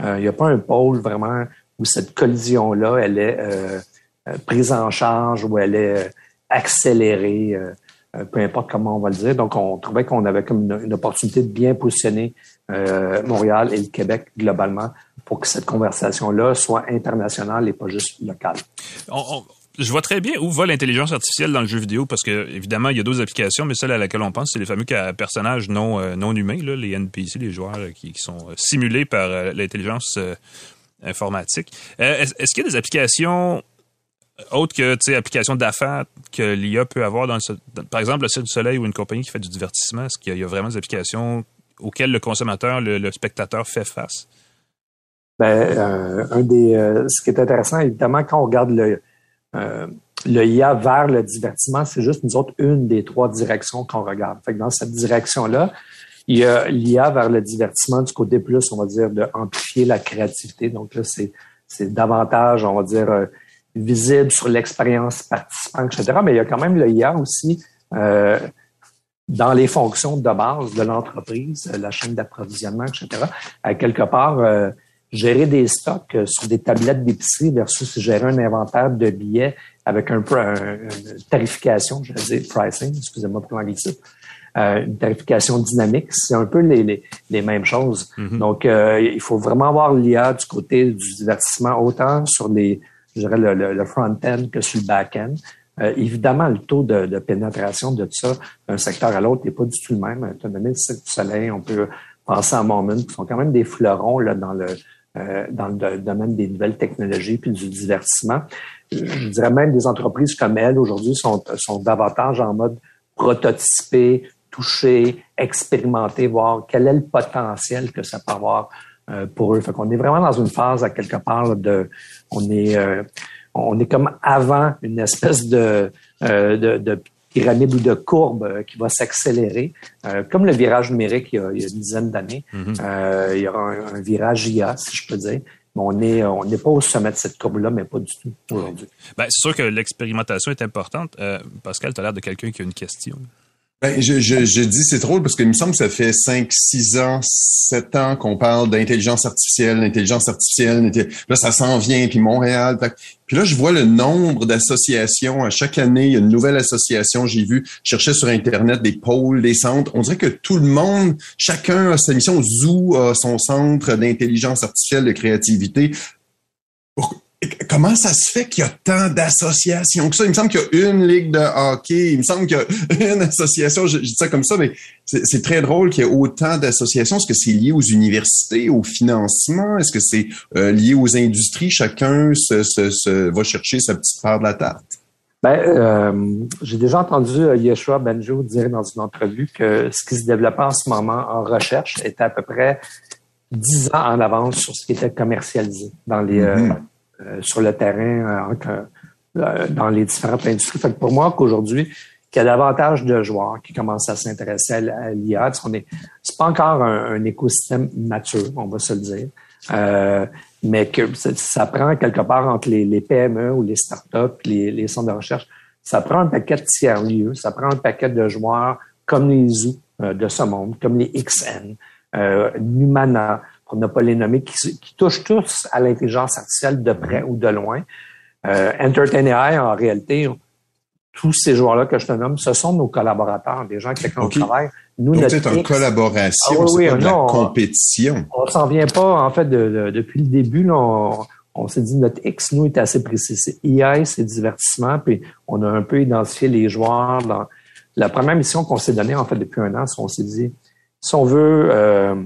euh, il n'y a pas un pôle vraiment où cette collision-là, elle est euh, euh, prise en charge, ou elle est accélérée, peu importe comment on va le dire. Donc, on trouvait qu'on avait comme une, opportunité de bien positionner Montréal et le Québec globalement pour que cette conversation-là soit internationale et pas juste locale je vois très bien où va l'intelligence artificielle dans le jeu vidéo parce que évidemment il y a d'autres applications, mais celle à laquelle on pense, c'est les fameux personnages non euh, non humains, là, les NPC, les joueurs euh, qui, sont euh, simulés par l'intelligence informatique. Est-ce qu'il y a des applications autres que tu applications d'affaires que l'IA peut avoir dans, par exemple le Cirque du Soleil ou une compagnie qui fait du divertissement, est-ce qu'il y, a vraiment des applications auxquelles le consommateur, le, spectateur fait face? Ben, un des, ce qui est intéressant, évidemment, quand on regarde le, euh, le IA vers le divertissement, c'est juste nous une des trois directions qu'on regarde. Fait dans cette direction-là, il y a l'IA vers le divertissement du côté plus, on va dire, de amplifier la créativité. Donc là, c'est, c'est davantage, on va dire, euh, visible sur l'expérience participant, etc. Mais il y a quand même le IA aussi euh, dans les fonctions de base de l'entreprise, la chaîne d'approvisionnement, etc. À quelque part, gérer des stocks euh, sur des tablettes d'épicerie versus gérer un inventaire de billets avec un peu une tarification, je vais dire pricing, excusez-moi pour l'anglicisme, euh, une tarification dynamique, c'est un peu les, les, mêmes choses. Mm-hmm. Donc, euh, il faut vraiment avoir l'IA du côté du divertissement, autant sur les, je dirais, le, le, front-end que sur le back-end. évidemment, le taux de, de pénétration de tout ça d'un secteur à l'autre n'est pas du tout le même. Donné le soleil, on peut penser à Moment, qui sont quand même des fleurons là, dans le euh, dans le domaine des nouvelles technologies puis du divertissement. Je dirais même des entreprises comme elles aujourd'hui sont, sont davantage en mode prototyper, toucher, expérimenter, voir quel est le potentiel que ça peut avoir euh, pour eux. Fait qu'on est vraiment dans une phase à quelque part de, on est, euh, on est comme avant une espèce de, de, de pyramide ou de courbe euh, qui va s'accélérer, euh, comme le virage numérique il y a, une dizaine d'années. Mhm. euh, il y aura un, virage IA, si je peux dire. Mais on n'est on n'est pas au sommet de cette courbe-là, mais pas du tout aujourd'hui. Ben, c'est sûr que l'expérimentation est importante. Euh, Pascal, tu as l'air de quelqu'un qui a une question. Ben, je, je, je, dis c'est drôle parce qu'il me semble que ça fait 5, 6 ans, 7 ans qu'on parle d'intelligence artificielle, d'intelligence artificielle. Là, ça s'en vient, puis Montréal. Puis là, je vois le nombre d'associations. À chaque année, il y a une nouvelle association. J'ai vu, je cherchais sur Internet des pôles, des centres. On dirait que tout le monde, chacun a sa mission. Zoo a son centre d'intelligence artificielle, de créativité comment ça se fait qu'il y a tant d'associations que ça? Il me semble qu'il y a une ligue de hockey, il me semble qu'il y a [laughs] une association, je, dis ça comme ça, mais c'est très drôle qu'il y ait autant d'associations. Est-ce que c'est lié aux universités, au financement? Est-ce que c'est euh, lié aux industries? Chacun se, va chercher sa petite part de la tarte? Ben, euh, j'ai déjà entendu euh, Yeshua Benjo dire dans une entrevue que ce qui se développait en ce moment en recherche était à peu près dix ans en avance sur ce qui était commercialisé dans les, mm-hmm. Euh, sur le terrain euh, euh, dans les différentes industries. Pour moi, qu'aujourd'hui, qu'il y a davantage de joueurs qui commencent à s'intéresser à l'IA. Ce n'est pas encore un, écosystème mature, on va se le dire. mais que ça, prend quelque part entre les, PME ou les startups, les, les centres de recherche, ça prend un paquet de tiers-lieux, ça prend un paquet de joueurs comme les Zoo de ce monde, comme les XN, Numana, on n'a pas les nommés, qui, touchent tous à l'intelligence artificielle de près ou de loin. Euh, Entertain AI, en réalité, tous ces joueurs-là que je te nomme, ce sont nos collaborateurs, des gens avec lesquels OK. on travaille. Nous, Donc, notre c'est en collaboration, Ah oui, c'est pas de la non, on- compétition. on s'en vient pas, en fait, de- de- depuis le début, là, on, on s'est dit notre X, nous, est assez précis. C'est EI, c'est divertissement, puis on a un peu identifié les joueurs dans la première mission qu'on s'est donnée, en fait, depuis un an, c'est qu'on s'est dit, si on veut euh,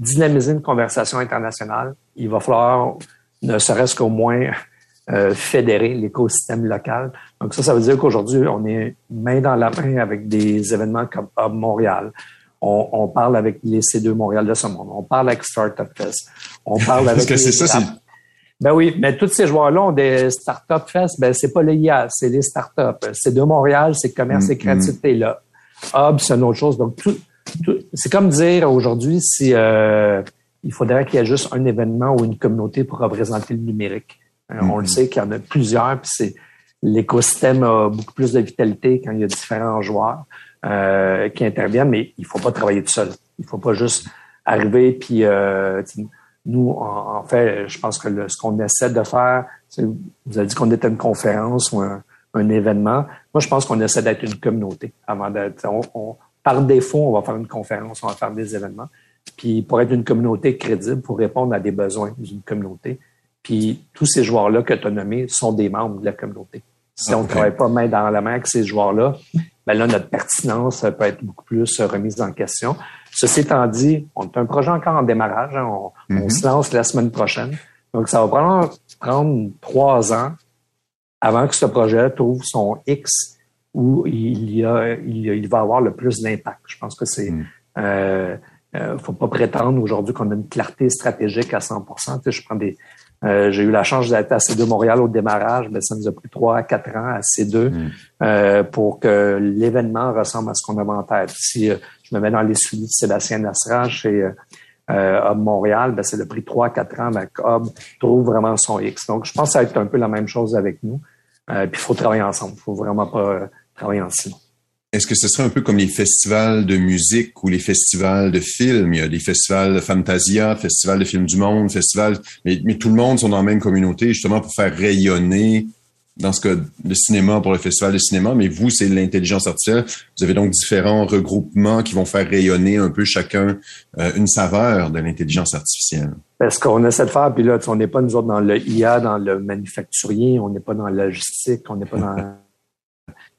dynamiser une conversation internationale, il va falloir, ne serait-ce qu'au moins, euh, fédérer l'écosystème local. Donc ça, ça veut dire qu'aujourd'hui, on est main dans la main avec des événements comme Hub Montréal. On, on parle avec les C2 Montréal de ce monde. On parle avec Startup Fest. On [laughs] parle avec Parce que c'est ça, c'est ben oui, mais tous ces joueurs-là ont des Startup Fest. Ben, c'est pas les IA, c'est les startups. C'est de Montréal, c'est commerce et Mm, créativité. Là. Hub, c'est une autre chose. Donc, tout- c'est comme dire aujourd'hui si euh, il faudrait qu'il y ait juste un événement ou une communauté pour représenter le numérique. Euh, On le sait qu'il y en a plusieurs, puis c'est l'écosystème a beaucoup plus de vitalité quand il y a différents joueurs euh, qui interviennent, mais il faut pas travailler tout seul. Il faut pas juste arriver puis euh, nous, en, en fait, je pense que le- ce qu'on essaie de faire, vous avez dit qu'on était une conférence ou un, un événement. Moi, je pense qu'on essaie d'être une communauté avant d'être. on- on- par défaut, on va faire une conférence, on va faire des événements. Puis pour être une communauté crédible, pour répondre à des besoins d'une communauté. Puis tous ces joueurs-là que tu as nommés sont des membres de la communauté. Si on ne travaille pas main dans la main avec ces joueurs-là, ben là, notre pertinence peut être beaucoup plus remise en question. Ceci étant dit, on est un projet encore en démarrage. hein. On, on se lance la semaine prochaine. Donc, ça va prendre, prendre trois ans avant que ce projet trouve son X où il, y a, il, va avoir le plus d'impact. Je pense que c'est... Euh, euh, faut pas prétendre aujourd'hui qu'on a une clarté stratégique à 100 Tu sais, je prends des... euh, j'ai eu la chance d'être à C2 Montréal au démarrage, mais ça nous a pris trois à quatre ans à C2 euh, pour que l'événement ressemble à ce qu'on avait en tête. Si euh, je me mets dans les souliers de Sébastien Nassera chez Hub Montréal, ben, ça a pris trois à quatre ans avec Hub trouve vraiment son X. Donc, je pense que ça va être un peu la même chose avec nous. Puis il faut travailler ensemble. Il faut vraiment pas travailler silo. Est-ce que ce serait un peu comme les festivals de musique ou les festivals de films? Il y a des festivals de Fantasia, festivals de films du monde, festivals, mais, mais tout le monde sont dans la même communauté justement pour faire rayonner, dans ce cas, le cinéma pour le festival de cinéma, mais vous, c'est l'intelligence artificielle. Vous avez donc différents regroupements qui vont faire rayonner un peu chacun euh, une saveur de l'intelligence artificielle. Ben, ce qu'on essaie de faire, puis là, on n'est pas nous autres dans le IA, dans le manufacturier, on n'est pas dans la logistique, on n'est pas dans... [laughs]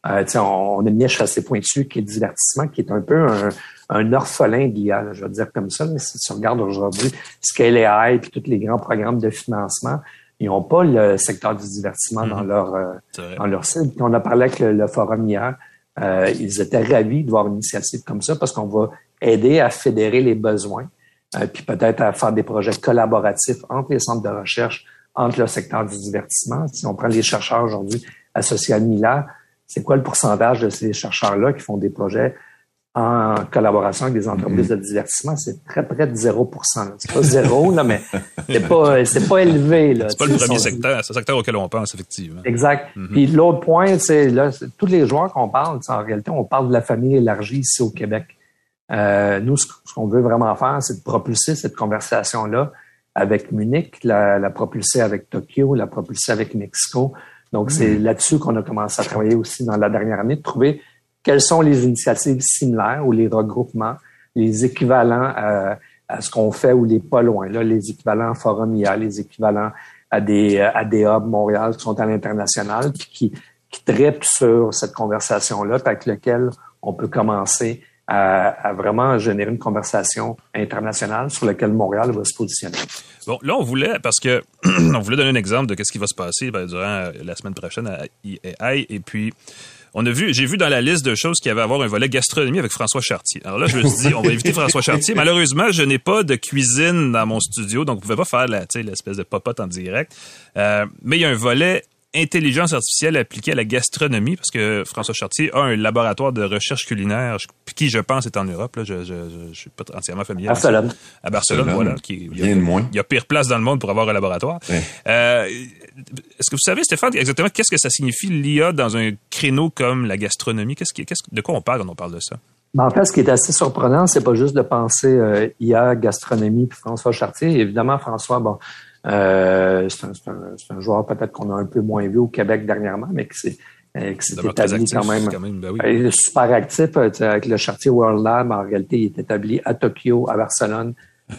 Euh, on, on a une niche assez pointue qui est le divertissement, qui est un peu un, un orphelin là, je vais dire comme ça. Mais si tu regardes aujourd'hui Scale AI puis tous les grands programmes de financement, ils n'ont pas le secteur du divertissement dans leur euh, dans leur cible. Puis on a parlé avec le, le forum hier. Euh, ils étaient ravis de voir une initiative comme ça parce qu'on va aider à fédérer les besoins, euh, puis peut-être à faire des projets collaboratifs entre les centres de recherche, entre le secteur du divertissement. Si on prend les chercheurs aujourd'hui associés à Mila, c'est quoi le pourcentage de ces chercheurs-là qui font des projets en collaboration avec des entreprises de divertissement? C'est très près de 0 là. C'est pas zéro, là, mais c'est pas, c'est pas élevé. là. C'est pas le premier sont- secteur, c'est le secteur auquel on pense, effectivement. Exact. Puis l'autre point, c'est là, tous les joueurs qu'on parle, en réalité, on parle de la famille élargie ici au Québec. Euh, nous, ce, ce qu'on veut vraiment faire, c'est de propulser cette conversation-là avec Munich, la, la propulser avec Tokyo, la propulser avec Mexico. Donc, c'est là-dessus qu'on a commencé à travailler aussi dans la dernière année, de trouver quelles sont les initiatives similaires ou les regroupements, les équivalents à, à ce qu'on fait ou les pas loin. Là, les équivalents Forum IA, les équivalents à des, à des hubs Montréal qui sont à l'international, puis qui, qui traitent sur cette conversation-là, avec lequel on peut commencer à, vraiment générer une conversation internationale sur laquelle Montréal va se positionner. Bon, là, on voulait, parce que [clears throat] on voulait donner un exemple de ce qui va se passer ben, durant euh, la semaine prochaine à IAI, et puis on a vu, j'ai vu dans la liste de choses qu'il y avait à avoir un volet gastronomie avec François Chartier. Alors là, je me suis dit, on va inviter François Chartier. Malheureusement, je n'ai pas de cuisine dans mon studio, donc vous pouvez pas faire l'espèce de popote en direct. Euh, mais il y a un volet intelligence artificielle appliquée à la gastronomie, parce que François Chartier a un laboratoire de recherche culinaire, qui, je pense, est en Europe. Là, je, je suis pas entièrement familier. avec ça. Barcelone. À Barcelone, Barcelone. voilà. Qui, il y a- Rien de moins. Il y a pire place dans le monde pour avoir un laboratoire. Ouais. Euh, Est-ce que vous savez, Stéphane, exactement qu'est-ce que ça signifie l'IA dans un créneau comme la gastronomie? Qu'est-ce qui, qu'est-ce, de quoi on parle quand on parle de ça? Ben, en fait, ce qui est assez surprenant, c'est pas juste de penser euh, IA, gastronomie, puis François Chartier. Évidemment, François, bon, euh, c'est un, c'est un- c'est un joueur peut-être qu'on a un peu moins vu au Québec dernièrement, mais qui s'est s'est établi quand même, quand même ben oui. il est super actif avec le Chartier World Lab. En réalité, il est établi à Tokyo, à Barcelone,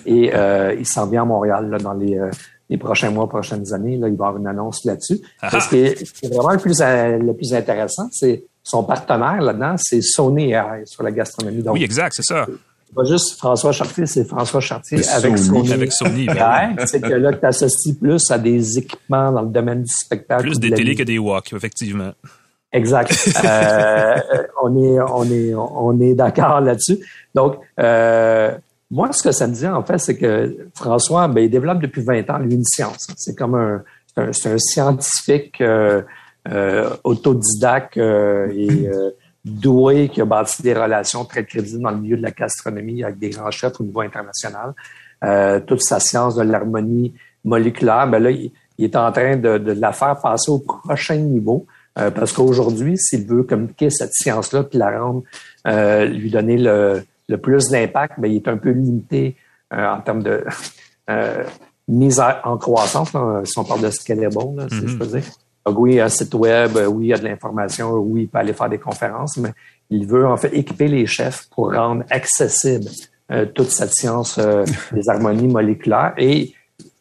et [laughs] il s'en vient à Montréal là, dans les, les prochains mois, prochaines années. Là, il va y avoir une annonce là-dessus. Ce qui est, vraiment le plus, le plus intéressant, c'est son partenaire là-dedans, c'est Sony AI sur la gastronomie. oui, exact, c'est ça. Pas juste François Chartier, c'est François Chartier avec Sony. Avec Sony. Ben c'est que là, tu associes plus à des équipements dans le domaine du spectacle. Plus des télés que des walks, effectivement. Exact. [laughs] euh, on est, on est, on est d'accord là-dessus. Donc, euh, moi, ce que ça me dit, en fait, c'est que François, ben, il développe depuis 20 ans, lui, une science. C'est comme un, c'est un, scientifique euh, euh, autodidacte euh, et doué qui a bâti des relations très crédibles dans le milieu de la gastronomie avec des grands chefs au niveau international. toute sa science de l'harmonie moléculaire, ben là, il, est en train de, de, la faire passer au prochain niveau. parce qu'aujourd'hui, s'il veut communiquer cette science-là puis la rendre, lui donner le, le plus d'impact, mais ben, il est un peu limité euh, en termes de [laughs] euh, mise en croissance, si on parle de scalable, là, si je peux dire. Donc, oui, il y a un site web, oui, il y a de l'information, oui, il peut aller faire des conférences, mais il veut en fait équiper les chefs pour rendre accessible euh, toute cette science [laughs] des harmonies moléculaires. Et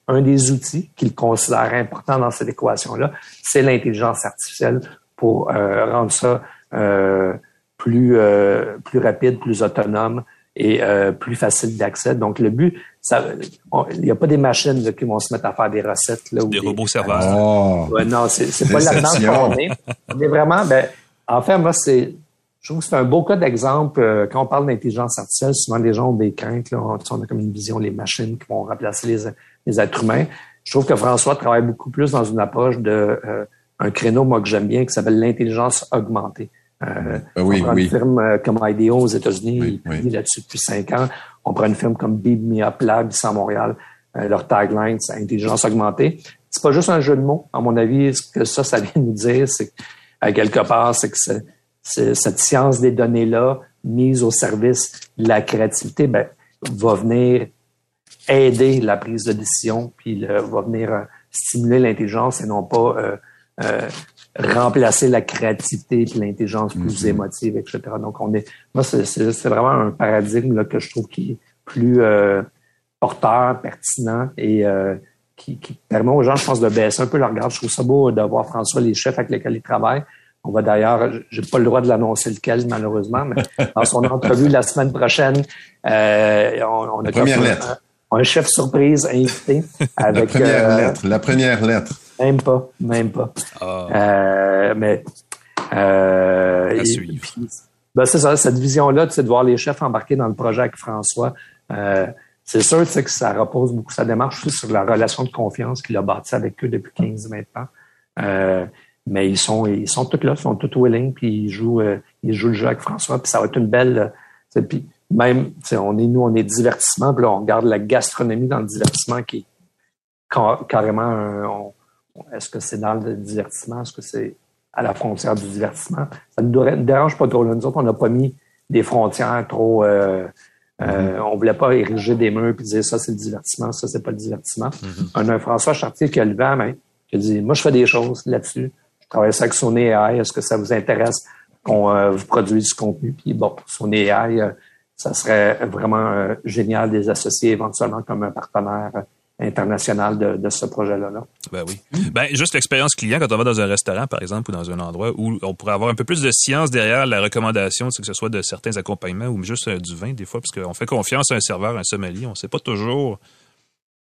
un des outils qu'il considère important dans cette équation-là, c'est l'intelligence artificielle pour rendre ça plus, euh, plus rapide, plus autonome et euh, plus facile d'accès. Donc, le but, il n'y a pas des machines qui vont se mettre à faire des recettes. Là, des, robots serveurs. Oh. non, c'est pas là-dedans qu'on est. On est vraiment, ben, en fait, moi, c'est, je trouve que c'est un beau cas d'exemple. Euh, quand on parle d'intelligence artificielle, souvent les gens ont des craintes. Là, on, a comme une vision, les machines qui vont remplacer les, les êtres humains. Je trouve que François travaille beaucoup plus dans une approche de un créneau, moi, que j'aime bien, qui s'appelle l'intelligence augmentée. Euh, ah oui, on prend oui. une firme euh, comme IDEO aux États-Unis, oui, il là-dessus depuis cinq ans. On prend une firme comme Beat Me Up Lab ici à Montréal. Euh, leur tagline, c'est intelligence augmentée. C'est pas juste un jeu de mots. À mon avis, ce que ça, ça vient nous dire, c'est à quelque part, c'est que cette science des données-là, mise au service de la créativité, ben, va venir aider la prise de décision, puis va venir euh, stimuler l'intelligence et non pas euh, remplacer la créativité et l'intelligence plus mm-hmm. émotive, etc. Donc, on est, moi, c'est vraiment un paradigme là, que je trouve qui est plus euh, porteur, pertinent et euh, qui, qui, permet aux gens, je pense, de baisser un peu leur garde. Je trouve ça beau de voir François, les chefs avec lesquels il travaille. On va d'ailleurs, j'ai pas le droit de l'annoncer lequel, malheureusement, mais [laughs] dans son entrevue la semaine prochaine, euh, on, on, a première lettre. Un, un, chef surprise invité [laughs] avec la première lettre. La première lettre. Même pas, même pas. Ah. Euh, mais euh, ben c'est ça, cette vision-là, de voir les chefs embarquer dans le projet avec François. Euh, c'est sûr que ça repose beaucoup sa démarche aussi sur la relation de confiance qu'il a bâtie avec eux depuis 15-20 ans. Euh, mais ils sont ils sont tous là, ils sont tous willing, puis ils jouent euh, ils jouent le jeu avec François, puis ça va être une belle. Puis même, on est nous, on est divertissement, puis là, on regarde la gastronomie dans le divertissement qui est carrément un, est-ce que c'est dans le divertissement? Est-ce que c'est à la frontière du divertissement? Ça ne nous dérange pas trop. Nous autres, on n'a pas mis des frontières trop... Euh, euh, mm-hmm. on voulait pas ériger des murs et dire ça, c'est le divertissement, ça, c'est pas le divertissement. Mm-hmm. On a un François Chartier qui a levé la main, qui a dit, moi, je fais des choses là-dessus. Je travaille ça avec Sony AI. Est-ce que ça vous intéresse qu'on euh, vous produise du contenu? Puis bon, Sony AI, ça serait vraiment génial de les associer éventuellement comme un partenaire international de, ce projet-là. Là. Ben oui. Ben, juste l'expérience client, quand on va dans un restaurant, par exemple, ou dans un endroit où on pourrait avoir un peu plus de science derrière la recommandation, que ce soit de certains accompagnements ou juste euh, du vin, des fois, parce qu'on fait confiance à un serveur, un sommelier, on sait pas toujours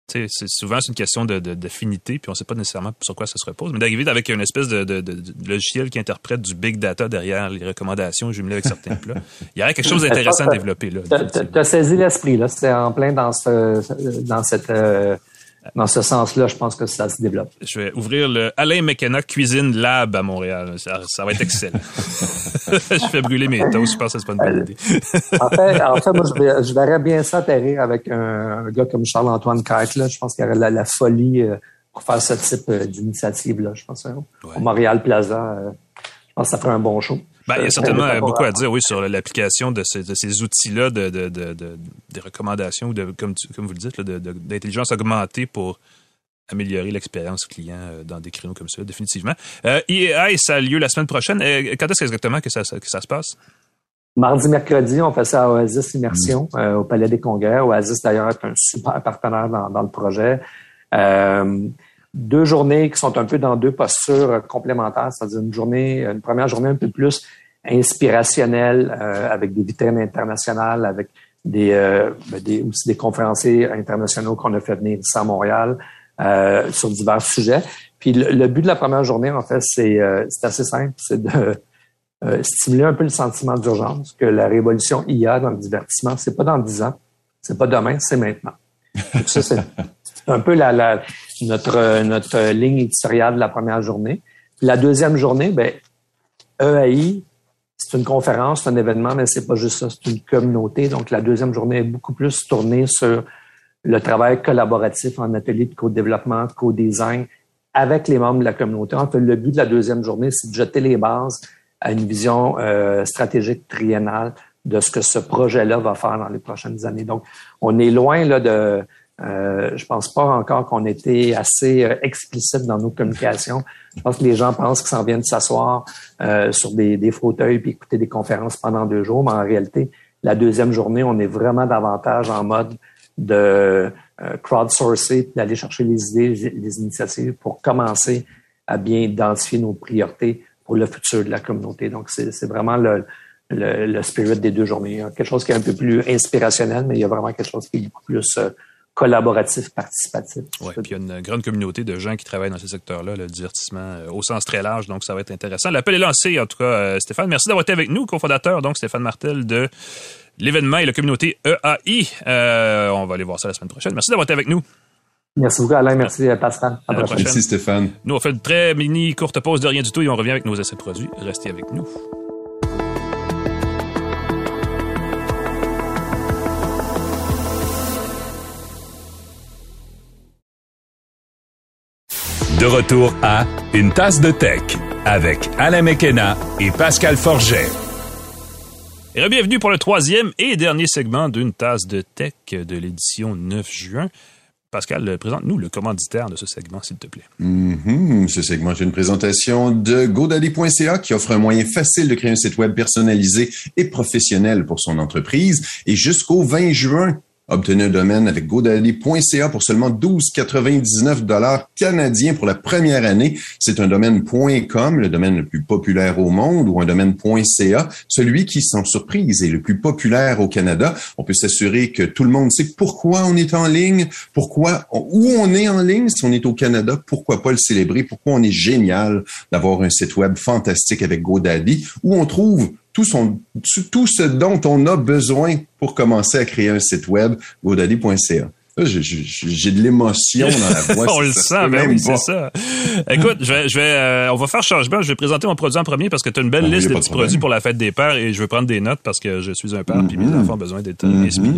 c'est souvent c'est une question de, d'affinité, puis on ne sait pas nécessairement sur quoi ça se repose. Mais d'arriver avec une espèce de, de, de, logiciel qui interprète du big data derrière les recommandations jumelées avec certains plats, [laughs] il y aurait quelque chose d'intéressant à développer là. Tu as saisi l'esprit là, c'est en plein dans ce dans cette euh, dans ce sens-là, je pense que ça se développe. Je vais ouvrir le Alain McKenna Cuisine Lab à Montréal. Ça, va être excellent. [laughs] je fais brûler mes toasts. Je pense que c'est pas une bonne idée. en, fait, en fait, moi, je, verrais bien ça atterrir avec un, gars comme Charles-Antoine Kite. Là. Je pense qu'il y aurait la, folie euh, pour faire ce type euh, d'initiative-là. Je pense, hein. au Montréal Plaza. Euh, je pense que ça ferait un bon show. Ben, il y a certainement beaucoup à dire, oui, sur l'application de ces, outils-là, de, de, de, des recommandations, de, comme, comme vous le dites, d'intelligence augmentée pour améliorer l'expérience client dans des créneaux comme ça, définitivement. Euh, EAI, ça a lieu la semaine prochaine. quand est-ce exactement que ça, que ça se passe? Mardi, mercredi, on fait ça à Oasis Immersion mm. au Palais des Congrès. Oasis, d'ailleurs, est un super partenaire dans, dans le projet. Euh, deux journées qui sont un peu dans deux postures complémentaires, c'est-à-dire une journée, une première journée un peu plus inspirationnelle euh, avec des vitrines internationales, avec des, euh, ben, des aussi des conférenciers internationaux qu'on a fait venir ici à Montréal euh, sur divers sujets. Puis le, but de la première journée, en fait, c'est assez simple, c'est de stimuler un peu le sentiment d'urgence que la révolution IA dans le divertissement, c'est pas dans dix ans, c'est pas demain, c'est maintenant. Ça, c'est un peu la, la, notre, notre ligne éditoriale de la première journée. La deuxième journée, ben, EAI, c'est une conférence, c'est un événement, mais c'est pas juste ça, c'est une communauté. Donc, la deuxième journée est beaucoup plus tournée sur le travail collaboratif en atelier de co-développement, co-design avec les membres de la communauté. En fait, le but de la deuxième journée, c'est de jeter les bases à une vision euh, stratégique triennale de ce que ce projet-là va faire dans les prochaines années. Donc, on est loin là de euh, je pense pas encore qu'on était assez euh, explicite dans nos communications. Je pense que les gens pensent qu'ils s'en viennent s'asseoir euh, sur des, des, fauteuils puis écouter des conférences pendant deux jours, mais en réalité, la deuxième journée, on est vraiment davantage en mode de euh, crowdsourcer, d'aller chercher les idées, les, initiatives pour commencer à bien identifier nos priorités pour le futur de la communauté. Donc, c'est vraiment le, le, le, spirit des deux journées. Quelque chose qui est un peu plus inspirationnel, mais il y a vraiment quelque chose qui est beaucoup plus collaboratif, participatif. Oui, puis il y a une grande communauté de gens qui travaillent dans ce secteur-là, le divertissement euh, au sens très large, donc ça va être intéressant. L'appel est lancé, en tout cas, euh, Stéphane. Merci d'avoir été avec nous, cofondateur, donc Stéphane Martel de l'événement et la communauté EAI. Euh, on va aller voir ça la semaine prochaine. Merci d'avoir été avec nous. Merci beaucoup, Alain. Merci, Pascal. À, Merci, Stéphane. Nous, on fait une très mini courte pause de rien du tout et on revient avec nos essais produits. Restez avec nous. Retour à Une tasse de tech avec Alain Mekena et Pascal Forget. Et bienvenue pour le troisième et dernier segment d'une tasse de tech de l'édition 9 juin. Pascal, présente-nous le commanditaire de ce segment, s'il te plaît. Mm-hmm. Ce segment est une présentation de GoDaddy.ca qui offre un moyen facile de créer un site web personnalisé et professionnel pour son entreprise. Et jusqu'au 20 juin, Obtenez un domaine avec GoDaddy.ca pour seulement 12,99 dollars canadiens pour la première année. C'est un domaine .com, le domaine le plus populaire au monde, ou un domaine .ca, celui qui, sans surprise, est le plus populaire au Canada. On peut s'assurer que tout le monde sait pourquoi on est en ligne, pourquoi, où on est en ligne si on est au Canada, pourquoi pas le célébrer, pourquoi on est génial d'avoir un site web fantastique avec GoDaddy, où on trouve tout, ce dont on a besoin pour commencer à créer un site web, godaddy.ca. J'ai de l'émotion dans la voix. [laughs] on le sent, ben oui, c'est ça. Écoute, je vais, je vais, euh, on va faire changement. Je vais présenter mon produit en premier parce que tu as une belle liste de petits produits pour la fête des pères et je vais prendre des notes parce que je suis un père et mes mm-hmm. enfants ont besoin d'être mm inspirés.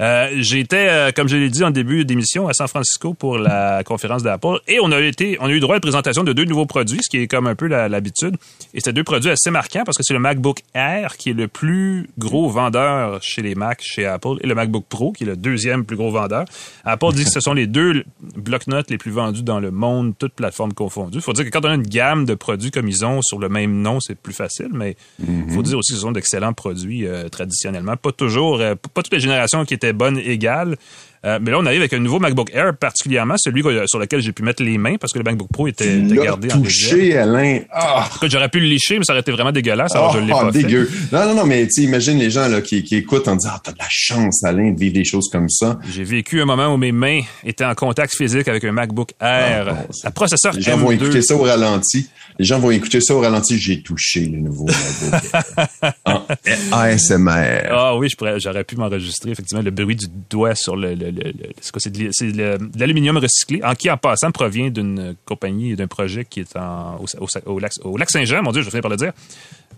Euh, J'étais, euh, comme je l'ai dit en début d'émission, à San Francisco pour la [laughs] conférence d'Apple et on a été, on a eu droit à la présentation de deux nouveaux produits, ce qui est comme un peu l'habitude. Et c'est deux produits assez marquants parce que c'est le MacBook Air qui est le plus gros vendeur chez les Macs chez Apple et le MacBook Pro qui est le deuxième plus gros vendeur. Apple dit que ce sont les deux bloc-notes les plus vendus dans le monde, toutes plateformes confondues. Il faut dire que quand on a une gamme de produits comme ils ont sur le même nom, c'est plus facile, mais il faut mhm. dire aussi que ce sont d'excellents produits euh, traditionnellement. Pas toujours, euh, pas toutes les générations qui étaient bonnes égales, euh, mais là, on arrive avec un nouveau MacBook Air, particulièrement celui sur lequel j'ai pu mettre les mains parce que le MacBook Pro était, était gardé en touché, Alain. Ah. J'aurais pu le licher, mais ça aurait été vraiment dégueulasse. Alors, je l'ai ah, pas dégueu. Non, non, non, mais tu imagine les gens là, qui, qui écoutent en disant, ah, t'as de la chance, Alain, de vivre des choses comme ça. J'ai vécu un moment où mes mains étaient en contact phisique avec un MacBook Air. Ah, un processeur Les gens vont écouter ça au ralenti. Les gens vont écouter ça au ralenti. J'ai touché le nouveau MacBook [laughs] en ASMR. Ah oui, j'aurais pu m'enregistrer, effectivement, le bruit du doigt sur le, le, le, c'est de, l'aluminium recyclé, en qui, en passant, provient d'une compagnie, d'un projet qui est en, au, lac, Saint-Jean, mon Dieu, je finis par le dire.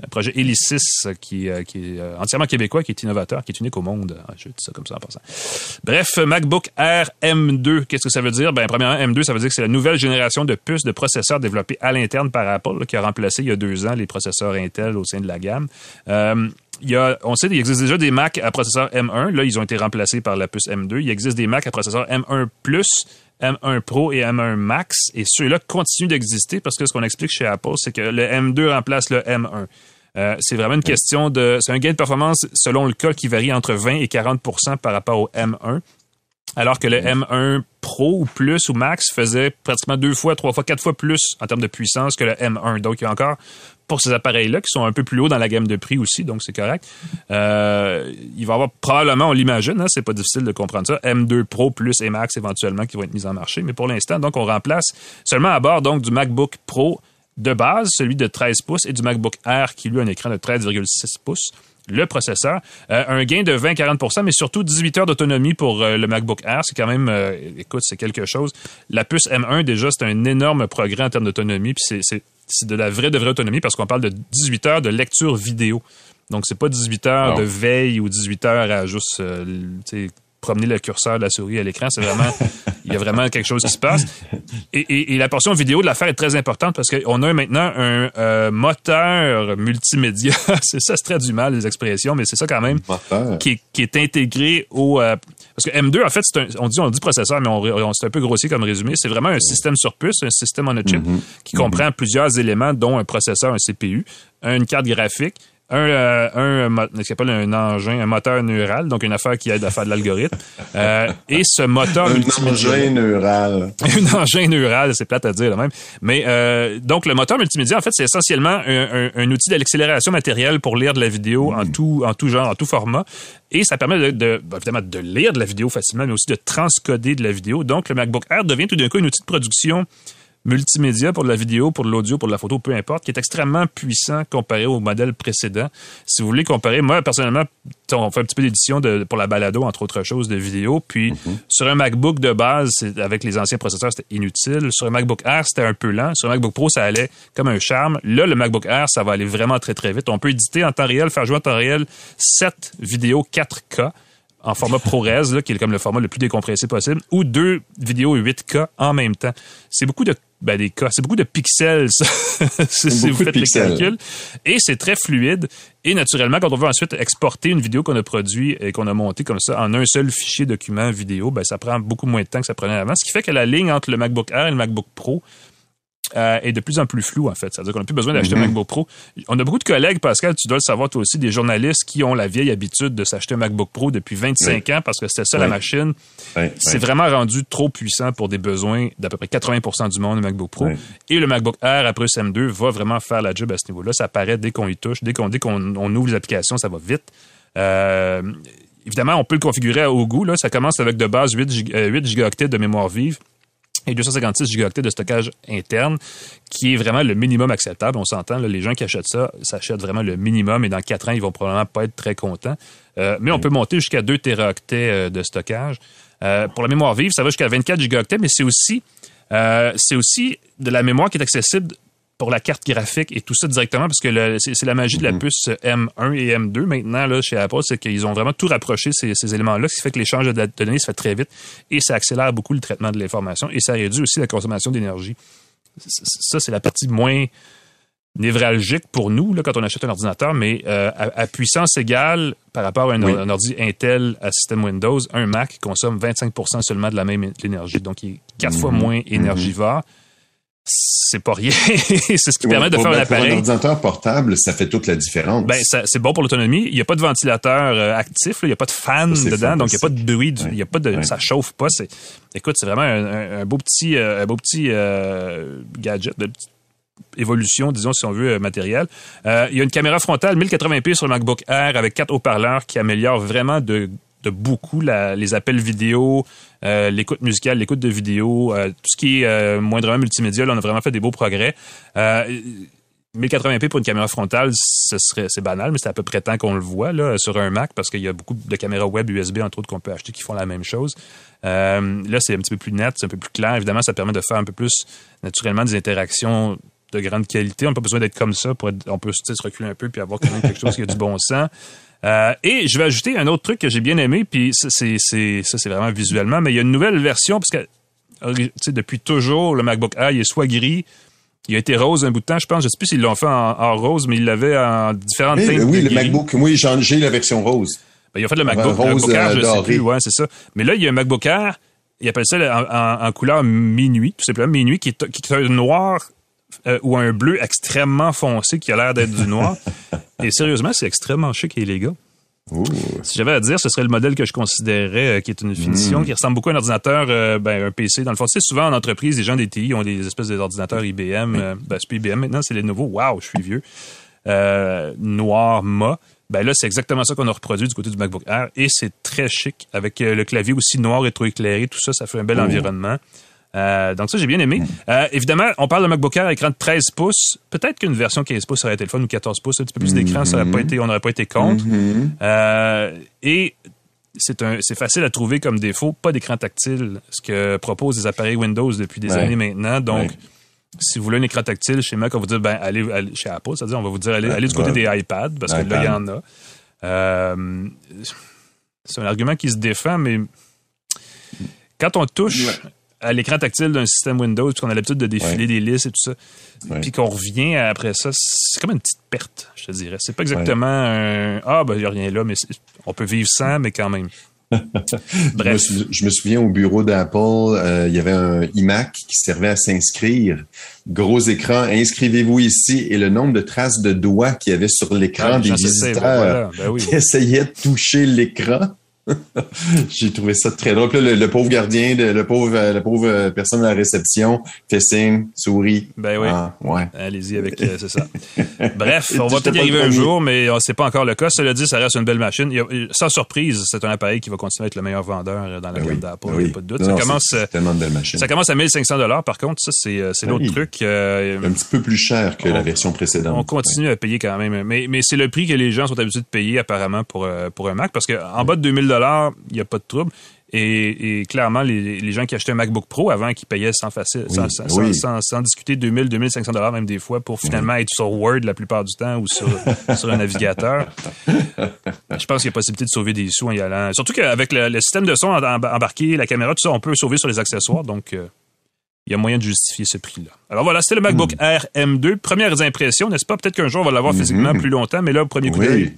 Un projet Elysis qui, euh, qui est euh, entièrement québécois, qui est innovateur, qui est unique au monde. Ah, je dis ça comme ça en passant. Bref, MacBook Air M2, qu'est-ce que ça veut dire? Ben, premièrement, M2, ça veut dire que c'est la nouvelle génération de puces de processeurs développés à l'interne par Apple, qui a remplacé il y a deux ans les processeurs Intel au sein de la gamme. Euh, il y a, on sait, qu'il existe déjà des Mac à processeur M1. Là, ils ont été remplacés par la puce M2. Il existe des Mac à processeur M1+, M1 Pro et M1 Max. Et ceux-là continuent d'exister parce que ce qu'on explique chez Apple, c'est que le M2 remplace le M1. Euh, c'est vraiment une question de... C'est un gain de performance selon le cas qui varie entre 20 et 40% par rapport au M1. Alors que le M1 Pro ou Plus ou Max faisait pratiquement deux fois, trois fois, quatre fois plus en termes de puissance que le M1. Donc, il y a encore pour ces appareils-là qui sont un peu plus hauts dans la gamme de prix aussi, donc c'est correct. Euh, il va y avoir probablement, on l'imagine, hein, c'est pas difficile de comprendre ça, M2 Pro plus et Max éventuellement qui vont être mis en marché. Mais pour l'instant, donc on remplace seulement à bord donc du MacBook Pro de base, celui de 13 pouces, et du MacBook Air qui lui a un écran de 13,6 pouces le processeur. Euh, un gain de 20-40% mais surtout 18 heures d'autonomie pour euh, le MacBook Air. C'est quand même, écoute, c'est quelque chose. La puce M1, déjà, c'est un énorme progrès en termes d'autonomie. Puis c'est de la vraie, de vraie autonomie parce qu'on parle de 18 heures de lecture vidéo. Donc, c'est pas 18 heures de veille ou 18 heures à juste promener le curseur de la souris à l'écran. C'est vraiment, [laughs] il y a vraiment quelque chose qui se passe. Et, la portion vidéo de l'affaire est très importante parce qu'on a maintenant un euh, moteur multimédia. [laughs] c'est ça, c'est très du mal les expressions, mais c'est ça quand même qui est, intégré au. Euh, parce que M2, en fait, un, on dit on dit processeur, mais on, c'est un peu grossier comme résumé. C'est vraiment un système sur puce, un système on a chip mm-hmm. qui comprend mm-hmm. plusieurs éléments, dont un processeur, un CPU, une carte graphique, un, euh, un ce qu'on appelle un engin, un moteur neural, donc une affaire qui aide à faire de l'algorithme. Euh, et ce moteur un engin neural. [laughs] un engin neural, c'est plate à dire même. Mais euh, donc le moteur multimédia, en fait, c'est essentiellement un, un, outil d'accélération matérielle pour lire de la vidéo en hmm. tout en tout genre, en tout format. Et ça permet de, de ben, évidemment de lire de la vidéo facilement, mais aussi de transcoder de la vidéo. Donc le MacBook Air devient tout d'un coup un outil de production multimédia pour de la vidéo, pour de l'audio, pour de la photo, peu importe, qui est extrêmement puissant comparé au modèle précédent. Si vous voulez comparer, moi, personnellement, on fait un petit peu d'édition pour la balado, entre autres choses, de vidéo. Puis, mhm. sur un MacBook de base, avec les anciens processeurs, c'était inutile. Sur un MacBook Air, c'était un peu lent. Sur un MacBook Pro, ça allait comme un charme. Là, le MacBook Air, ça va aller vraiment très, très vite. On peut éditer en temps réel, faire jouer en temps réel 7 vidéos 4K en format [laughs] ProRes, là, qui est comme le format le plus décompressé possible, ou deux vidéos 8K en même temps. C'est beaucoup de ben, des cas. C'est beaucoup de pixels, ça. [laughs] si vous faites les calculs. Et c'est très fluide. Et naturellement, quand on veut ensuite exporter une vidéo qu'on a produite et qu'on a montée comme ça en un seul fichier document vidéo, ben, ça prend beaucoup moins de temps que ça prenait avant. Ce qui fait que la ligne entre le MacBook Air et le MacBook Pro, euh, est de plus en plus flou, en fait. C'est-à-dire qu'on n'a plus besoin d'acheter un mhm. MacBook Pro. On a beaucoup de collègues, Pascal, tu dois le savoir toi aussi, des journalistes qui ont la vieille habitude de s'acheter un MacBook Pro depuis 25 ans parce que c'était ça la machine. C'est vraiment rendu trop puissant pour des besoins d'à peu près 80% du monde, le MacBook Pro. Et le MacBook Air, après SM2, va vraiment faire la job à ce niveau-là. Ça apparaît dès qu'on y touche. Dès qu'on qu'on ouvre les applications, ça va vite. Euh, évidemment, on peut le configurer au goût. Là. Ça commence avec de base 8, 8 gigaoctets de mémoire vive et 256 gigaoctets de stockage interne, qui est vraiment le minimum acceptable. On s'entend, les gens qui achètent ça, s'achètent vraiment le minimum et dans quatre ans, ils vont probablement pas être très contents. Euh, mais on peut monter jusqu'à 2 téraoctets euh, de stockage. Euh, pour la mémoire vive, ça va jusqu'à 24 gigaoctets, mais c'est aussi, c'est aussi de la mémoire qui est accessible pour la carte graphique et tout ça directement parce que c'est la magie de la mhm. puce M1 et M2 maintenant là, chez Apple, c'est qu'ils ont vraiment tout rapproché ces, éléments-là, ce qui fait que l'échange de, données se fait très vite et ça accélère beaucoup le traitement de l'information et ça réduit aussi la consommation d'énergie. Ça, c'est la partie moins névralgique pour nous là, quand on achète un ordinateur, mais euh, à, puissance égale par rapport à un, ordi Intel à système Windows, un Mac consomme 25% seulement de la même énergie, donc il est quatre fois mhm. moins mhm. énergivore c'est pas rien. [laughs] c'est ce qui permet de faire un appareil. Pour un ordinateur portable, ça fait toute la différence. Ben, c'est bon pour l'autonomie. Il n'y a pas de ventilateur euh, actif, il n'y a pas de fan dedans, donc il n'y a pas de bruit, il y a pas de, ça chauffe pas. C'est, écoute, c'est vraiment un, beau petit, un beau petit euh, gadget, de évolution, disons, si on veut, euh, matériel. il y a une caméra frontale 1080p sur le MacBook Air avec quatre haut-parleurs qui améliorent vraiment de de beaucoup les appels vidéo, euh, l'écoute musicale, l'écoute de vidéo, euh, tout ce qui est euh, moindrement multimédia. Là, on a vraiment fait des beaux progrès. 1080p pour une caméra frontale, ce serait c'est banal, mais c'est à peu près temps qu'on le voit là sur un Mac parce qu'il y a beaucoup de caméras web USB entre autres qu'on peut acheter qui font la même chose. là, c'est un petit peu plus net, c'est un peu plus clair. Évidemment, ça permet de faire un peu plus naturellement des interactions de grande qualité. On n'a pas besoin d'être comme ça pour on peut se reculer un peu puis avoir quand même quelque chose qui a du bon sens. Euh, et je vais ajouter un autre truc que j'ai bien aimé, puis ça c'est ça c'est vraiment visuellement, mais il y a une nouvelle version parce que depuis toujours le MacBook Air il est soit gris, il a été rose un bout de temps, je pense. Je sais plus s'ils l'ont fait en, rose, mais ils l'avaient en différentes teintes. Oui, le MacBook. Moi, j'ai la version rose. Ben, ils ont fait le MacBook, rose, Air, je sais plus. Ouais, c'est ça. Mais là, il y a un MacBook Air Ils appellent ça en, en, couleur minuit, tout simplement minuit, qui est, qui est un noir euh, ou un bleu extrêmement foncé qui a l'air d'être du noir. [laughs] Et sérieusement, c'est extrêmement chic et élégant. Si j'avais à dire, ce serait le modèle que je considérerais euh, qui est une finition, mm. qui ressemble beaucoup à un ordinateur, euh, ben, un PC. Dans le fond, c'est souvent en entreprise, les gens des TI ont des espèces d'ordinateurs IBM. ben, c'est plus IBM maintenant, c'est les nouveaux. Waouh, je suis vieux. noir, mat. Ben là, c'est exactement ça qu'on a reproduit du côté du MacBook Air et c'est très chic avec le clavier aussi noir rétroéclairé, tout ça, ça fait un bel environnement. Euh, donc ça, j'ai bien aimé. Mm. Euh, évidemment, on parle de MacBook Air à écran de 13 pouces. Peut-être qu'une version 15 pouces aurait été le fun ou 14 pouces, un petit peu plus d'écran, ça aurait pas mm-hmm. été, on n'aurait pas été contre. Mm-hmm. Euh, et c'est facile à trouver comme défaut, pas d'écran tactile, ce que proposent les appareils Windows depuis des années maintenant. Donc, si vous voulez un écran tactile chez Mac, on va vous dire, ben, allez, chez Apple, c'est-à-dire, on va vous dire, allez, allez du côté des iPads, parce que là, il y en a. c'est un argument qui se défend, mais quand on touche à l'écran tactile d'un système Windows, puis qu'on a l'habitude de défiler des listes et tout ça, puis qu'on revient après ça, c'est comme une petite perte, je te dirais. C'est pas exactement un Ah, ben, il n'y a rien là, mais on peut vivre sans, mais quand même. [laughs] Bref. Je, me, souviens au bureau d'Apple, euh, il y avait un iMac qui servait à s'inscrire. Gros écran, inscrivez-vous ici et le nombre de traces de doigts qu'il y avait sur l'écran des visiteurs ben qui essayaient de toucher l'écran. [laughs] J'ai trouvé ça très drôle. le, pauvre gardien, le pauvre, la pauvre personne à la réception fait signe, sourit. Ben oui. Ah, ouais. Allez-y avec, euh, c'est ça. [laughs] Bref, on va peut-être y arriver un jour, mais c'est pas encore le cas. Cela dit, ça reste une belle machine. sans surprise, c'est un appareil qui va continuer à être le meilleur vendeur dans la ben gamme d'Apple. Il n'y a pas de doute. ça, commence, tellement de belles machines. ça commence à 1500 dollars. Par contre, ça, c'est, euh, c'est l'autre truc. Euh, un petit peu plus cher que la version précédente. On continue à payer quand même. Mais, mais c'est le prix que les gens sont habitués de payer apparemment pour, pour un Mac parce qu'en bas de 2000 il n'y a pas de trouble. Et, clairement, les, gens qui achetaient un MacBook Pro avant, qui payaient sans, facile, sans, discuter 2000, 2500 dollars même des fois pour finalement être sur Word la plupart du temps ou [laughs] sur, un navigateur. Je pense qu'il y a possibilité de sauver des sous en y allant. Surtout qu'avec le, système de son embarqué, la caméra, tout ça, on peut sauver sur les accessoires. Donc, euh, il y a moyen de justifier ce prix-là. Alors voilà, c'était le MacBook hmm. Air M2. Premières impressions, n'est-ce pas? Peut-être qu'un jour, on va l'avoir physiquement hmm. plus longtemps, mais là, au premier coup d'œil,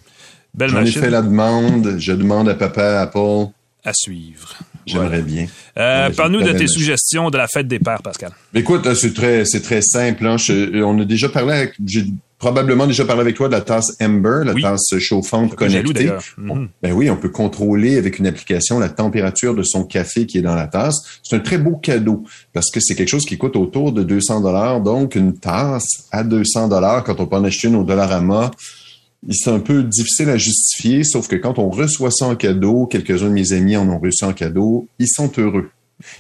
Belle J'en ai fait la demande. Je demande à papa Apple. À suivre. J'aimerais bien. Euh, Parle-nous de tes suggestions de la fête des pères, Pascal. Écoute, euh, c'est très, très simple. Hein. on a déjà parlé avec, j'ai probablement déjà parlé avec toi de la tasse Ember, la tasse chauffante connectée. Mhm. Ben oui, on peut contrôler avec une application la température de son café qui est dans la tasse. C'est un très beau cadeau parce que c'est quelque chose qui coûte autour de 200 dollars. Donc, une tasse à 200 dollars quand on peut en acheter une au Dollarama c'est un peu difficile à justifier, sauf que quand on reçoit ça en cadeau, quelques-uns de mes amis en ont reçu en cadeau, ils sont heureux.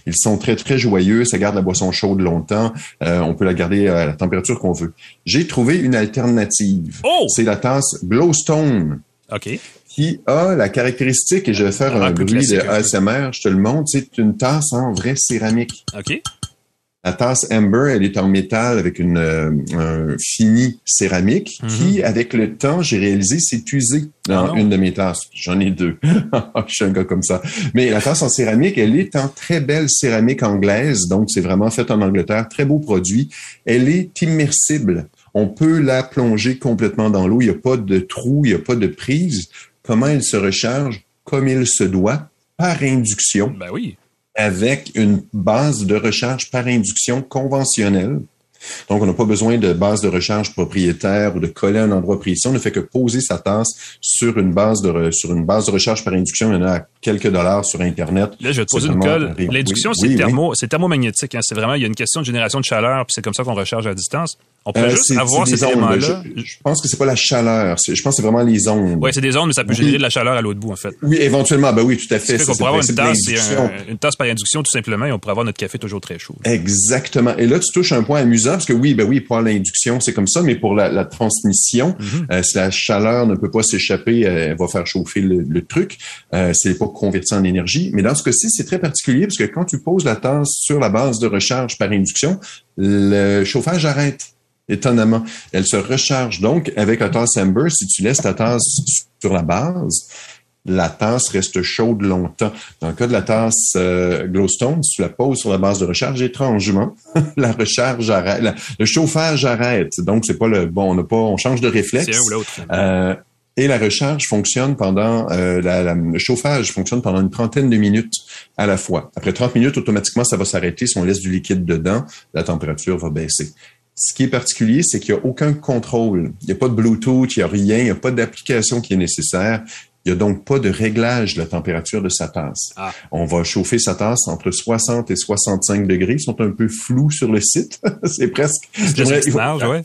Ils sont très, très joyeux. Ça garde la boisson chaude longtemps. Euh, on peut la garder à la température qu'on veut. J'ai trouvé une alternative. Oh! C'est la tasse Glowstone. OK. Qui a la caractéristique, et je vais faire un bruit de ASMR, je te le montre, c'est une tasse en vraie céramique. OK. La tasse Amber, elle est en métal avec une euh, un fini céramique mhm. qui, avec le temps, j'ai réalisé, s'est usé dans ah une de mes tasses. J'en ai deux. [laughs] Je suis un gars comme ça. Mais la tasse en céramique, elle est en très belle céramique anglaise, donc c'est vraiment fait en Angleterre. Très beau produit. Elle est immersible. On peut la plonger complètement dans l'eau. Il n'y a pas de trou, il n'y a pas de prise. Comment elle se recharge? Comme il se doit, par induction. Ben oui avec une base de recharge par induction conventionnelle. Donc, on n'a pas besoin de base de recharge propriétaire ou de coller un endroit précis. On ne fait que poser sa tasse sur une base de, sur une base de recharge par induction. Il y en a quelques dollars sur Internet. Là, je vais te poser une colle. L'induction, c'est thermo, c'est thermomagnétique. Hein. C'est vraiment, il y a une question de génération de chaleur, puis c'est comme ça qu'on recharge à distance. On peut euh, juste avoir ces éléments-là. Je, pense que c'est pas la chaleur. Je pense que c'est vraiment les ondes. Oui, c'est des ondes, mais ça peut générer de la chaleur à l'autre bout, en fait. Oui, éventuellement. Ben oui, tout à fait. C'est qu'on pourrait avoir une tasse, une tasse par induction, tout simplement, et on pourrait avoir notre café toujours très chaud. Exactement. Et là, tu touches un point amusant, parce que oui, ben oui, pour l'induction, c'est comme ça, mais pour la, transmission, euh, si la chaleur ne peut pas s'échapper, euh, elle va faire chauffer le, truc. Euh, c'est pas converti en énergie. Mais dans ce cas-ci, c'est très particulier, parce que quand tu poses la tasse sur la base de recharge par induction, le chauffage arrête étonnamment. Elle se recharge donc avec la tasse Amber. Si tu laisses ta tasse sur la base, la tasse reste chaude longtemps. Dans le cas de la tasse euh, Glowstone, si tu la poses sur la base de recharge, étrangement, [laughs] la recharge arrête, le chauffage arrête. Donc, c'est pas le bon, on n'a pas, on change de réflexe. C'est un ou l'autre. Euh, Et la recharge fonctionne pendant, euh, la, le chauffage fonctionne pendant une trentaine de minutes à la fois. Après 30 minutes, automatiquement, ça va s'arrêter. Si on laisse du liquide dedans, la température va baisser. Ce qui est particulier, c'est qu'il n'y a aucun contrôle. Il n'y a pas de Bluetooth, il n'y a rien, il n'y a pas d'application qui est nécessaire. Il n'y a donc pas de réglage de la température de sa tasse. Ah. On va chauffer sa tasse entre 60 et 65 degrés. Ils sont un peu flous sur le site. [laughs] c'est presque... Ouais.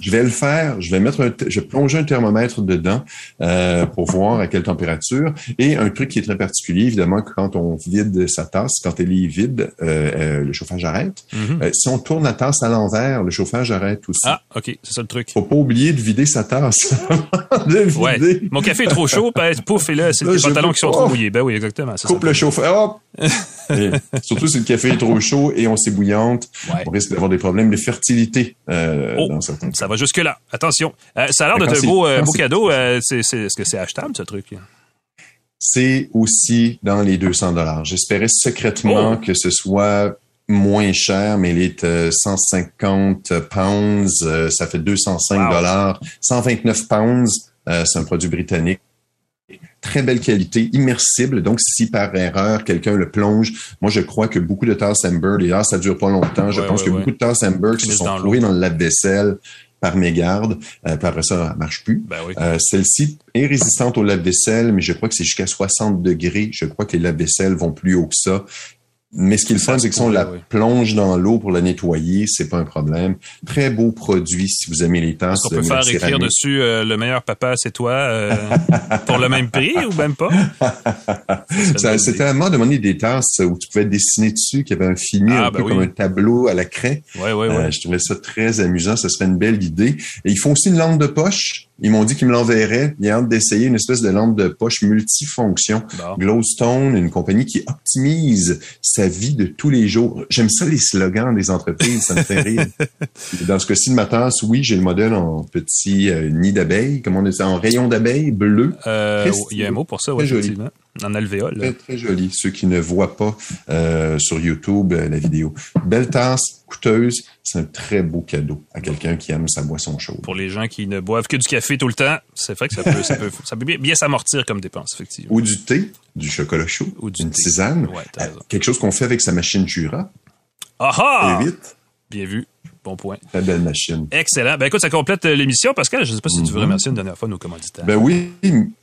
Je vais le faire. Je vais mettre un, je vais plonger un thermomètre dedans euh, pour voir à quelle température. Et un truc qui est très particulier, évidemment, quand on vide sa tasse, quand elle est vide, euh, euh, le chauffage arrête. Mhm. Euh, si on tourne la tasse à l'envers, le chauffage arrête aussi. Ah, OK, c'est ça le truc. Faut pas oublier de vider sa tasse. [laughs] de Ouais. Mon café est trop chaud, ben, pouf, et là, c'est les pantalons qui sont trop mouillés. Ben oui, exactement. c'est Coupe ça. le chauffage. Hop! [laughs] Surtout si le café est trop chaud et on s'ébouillante, Ouais. on risque d'avoir des problèmes de fertilité euh, Oh, dans certains cas. Ça va jusque-là. Attention. Euh, ça a l'air quand un beau, euh, beau cadeau. Euh, est-ce que c'est achetable, ce truc? c'est aussi dans les 200 dollars. J'espérais secrètement Oh. que ce soit moins cher, mais il est euh, 150 pounds, euh, ça fait 205 Wow. dollars. 129 pounds, c'est un produit britannique. Très belle qualité, immersible. Donc, si par erreur quelqu'un le plonge, moi je crois que beaucoup de tasses Amber, et ah, ça dure pas longtemps. Je Ouais, pense ouais, que ouais. beaucoup de tasses Amber qui se sont trouvées dans le lave-vaisselle par mégarde. Euh, puis après ça, elle marche plus. Ben oui. Euh, Celle-ci est résistante au lave-vaisselle, mais je crois que c'est jusqu'à 60 degrés. Je crois que les lave-vaisselles vont plus haut que ça. Mais ce qui est le fun, c'est que si on la plonge dans l'eau pour la nettoyer, c'est pas un problème. Très beau produit si vous aimez les tasses. Qu'on peut faire écrire dessus euh, le meilleur papa, c'est toi, euh, pour le même prix ou même pas? [laughs] C'était à moi de demander des tasses où tu pouvais dessiner dessus, qu'il y avait un fini Ah, un ben peu oui. comme un tableau à la craie. Ouais, ouais, ouais. Euh, je trouvais ça très amusant. Ça serait une belle idée. Et ils font aussi une lampe de poche. Ils m'ont dit qu'ils me l'enverraient. A hâte d'essayer une espèce de lampe de poche multifonction. Bon. Glowstone, une compagnie qui optimise sa vie de tous les jours. J'aime ça les slogans des entreprises, ça me fait rire. [laughs] Dans ce cas-ci de ma tasse, oui, j'ai le modèle en petit euh, nid d'abeille, comment on dit ça, en rayon d'abeille bleu. Euh, il y a un mot pour ça, oui, Très joli. effectivement. En alvéole. Très, très joli. Ceux qui ne voient pas euh, sur YouTube euh, la vidéo. Belle tasse, coûteuse, c'est un très beau cadeau à quelqu'un qui aime sa boisson chaude. Pour les gens qui ne boivent que du café tout le temps, c'est vrai que ça peut, ça peut, ça peut bien, bien s'amortir comme dépense, effectivement. Ou du thé, du chocolat chaud, Ou du une thé. tisane, Ouais, euh, quelque chose qu'on fait avec sa machine Jura. Ah ah! Bien vu. Bon point. très belle machine. Excellent. Ben écoute, ça complète euh, l'émission. Pascal, je ne sais pas si tu veux Mhm. remercier une dernière fois nos commanditaires. Ben oui,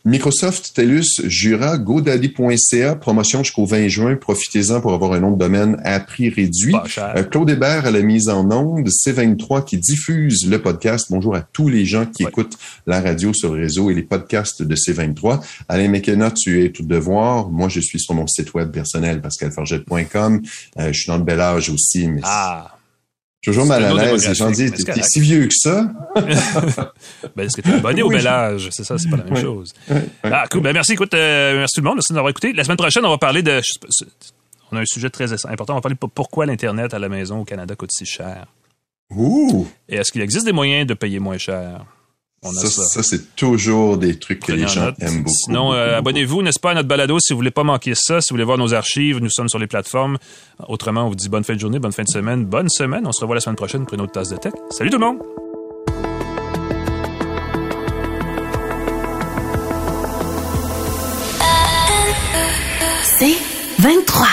Microsoft, TELUS, Jura, GoDaddy.ca, promotion jusqu'au 20 juin. Profitez-en pour avoir un nom de domaine à prix réduit. Pas cher. Euh, Claude Hébert à la mise en onde, C23 qui diffuse le podcast. Bonjour à tous les gens qui Ouais. écoutent la radio sur le réseau et les podcasts de C23. Alain McKenna, tu es tout devoir. Moi, je suis sur mon site web personnel, pascalforget.com. Euh, je suis dans le bel âge aussi, mais Ah! Toujours mal à l'aise. Les gens démographique, disent, mais c'est t'es t'es si vieux que ça? [laughs] Ben, est-ce que tu es abonné au bel âge? C'est ça, c'est pas la même chose. Ah, cool. Ben, merci. Écoute, euh, merci tout le monde. Merci d'avoir écouté. La semaine prochaine, on va parler de. je sais pas, c'est- on a un sujet très important. On va parler de pourquoi l'Internet à la maison au Canada coûte si cher. Ouh! Et est-ce qu'il existe des moyens de payer moins cher? On a Ça, ça. ça, c'est toujours des trucs que Prenez les en gens note. aiment beaucoup. Sinon, euh, abonnez-vous, n'est-ce pas, à notre balado si vous voulez pas manquer ça, si vous voulez voir nos archives, nous sommes sur les plateformes. Autrement, on vous dit bonne fin de journée, bonne fin de semaine, bonne semaine. On se revoit la semaine prochaine pour une autre tasse de tech. Salut tout le monde! C'est 23.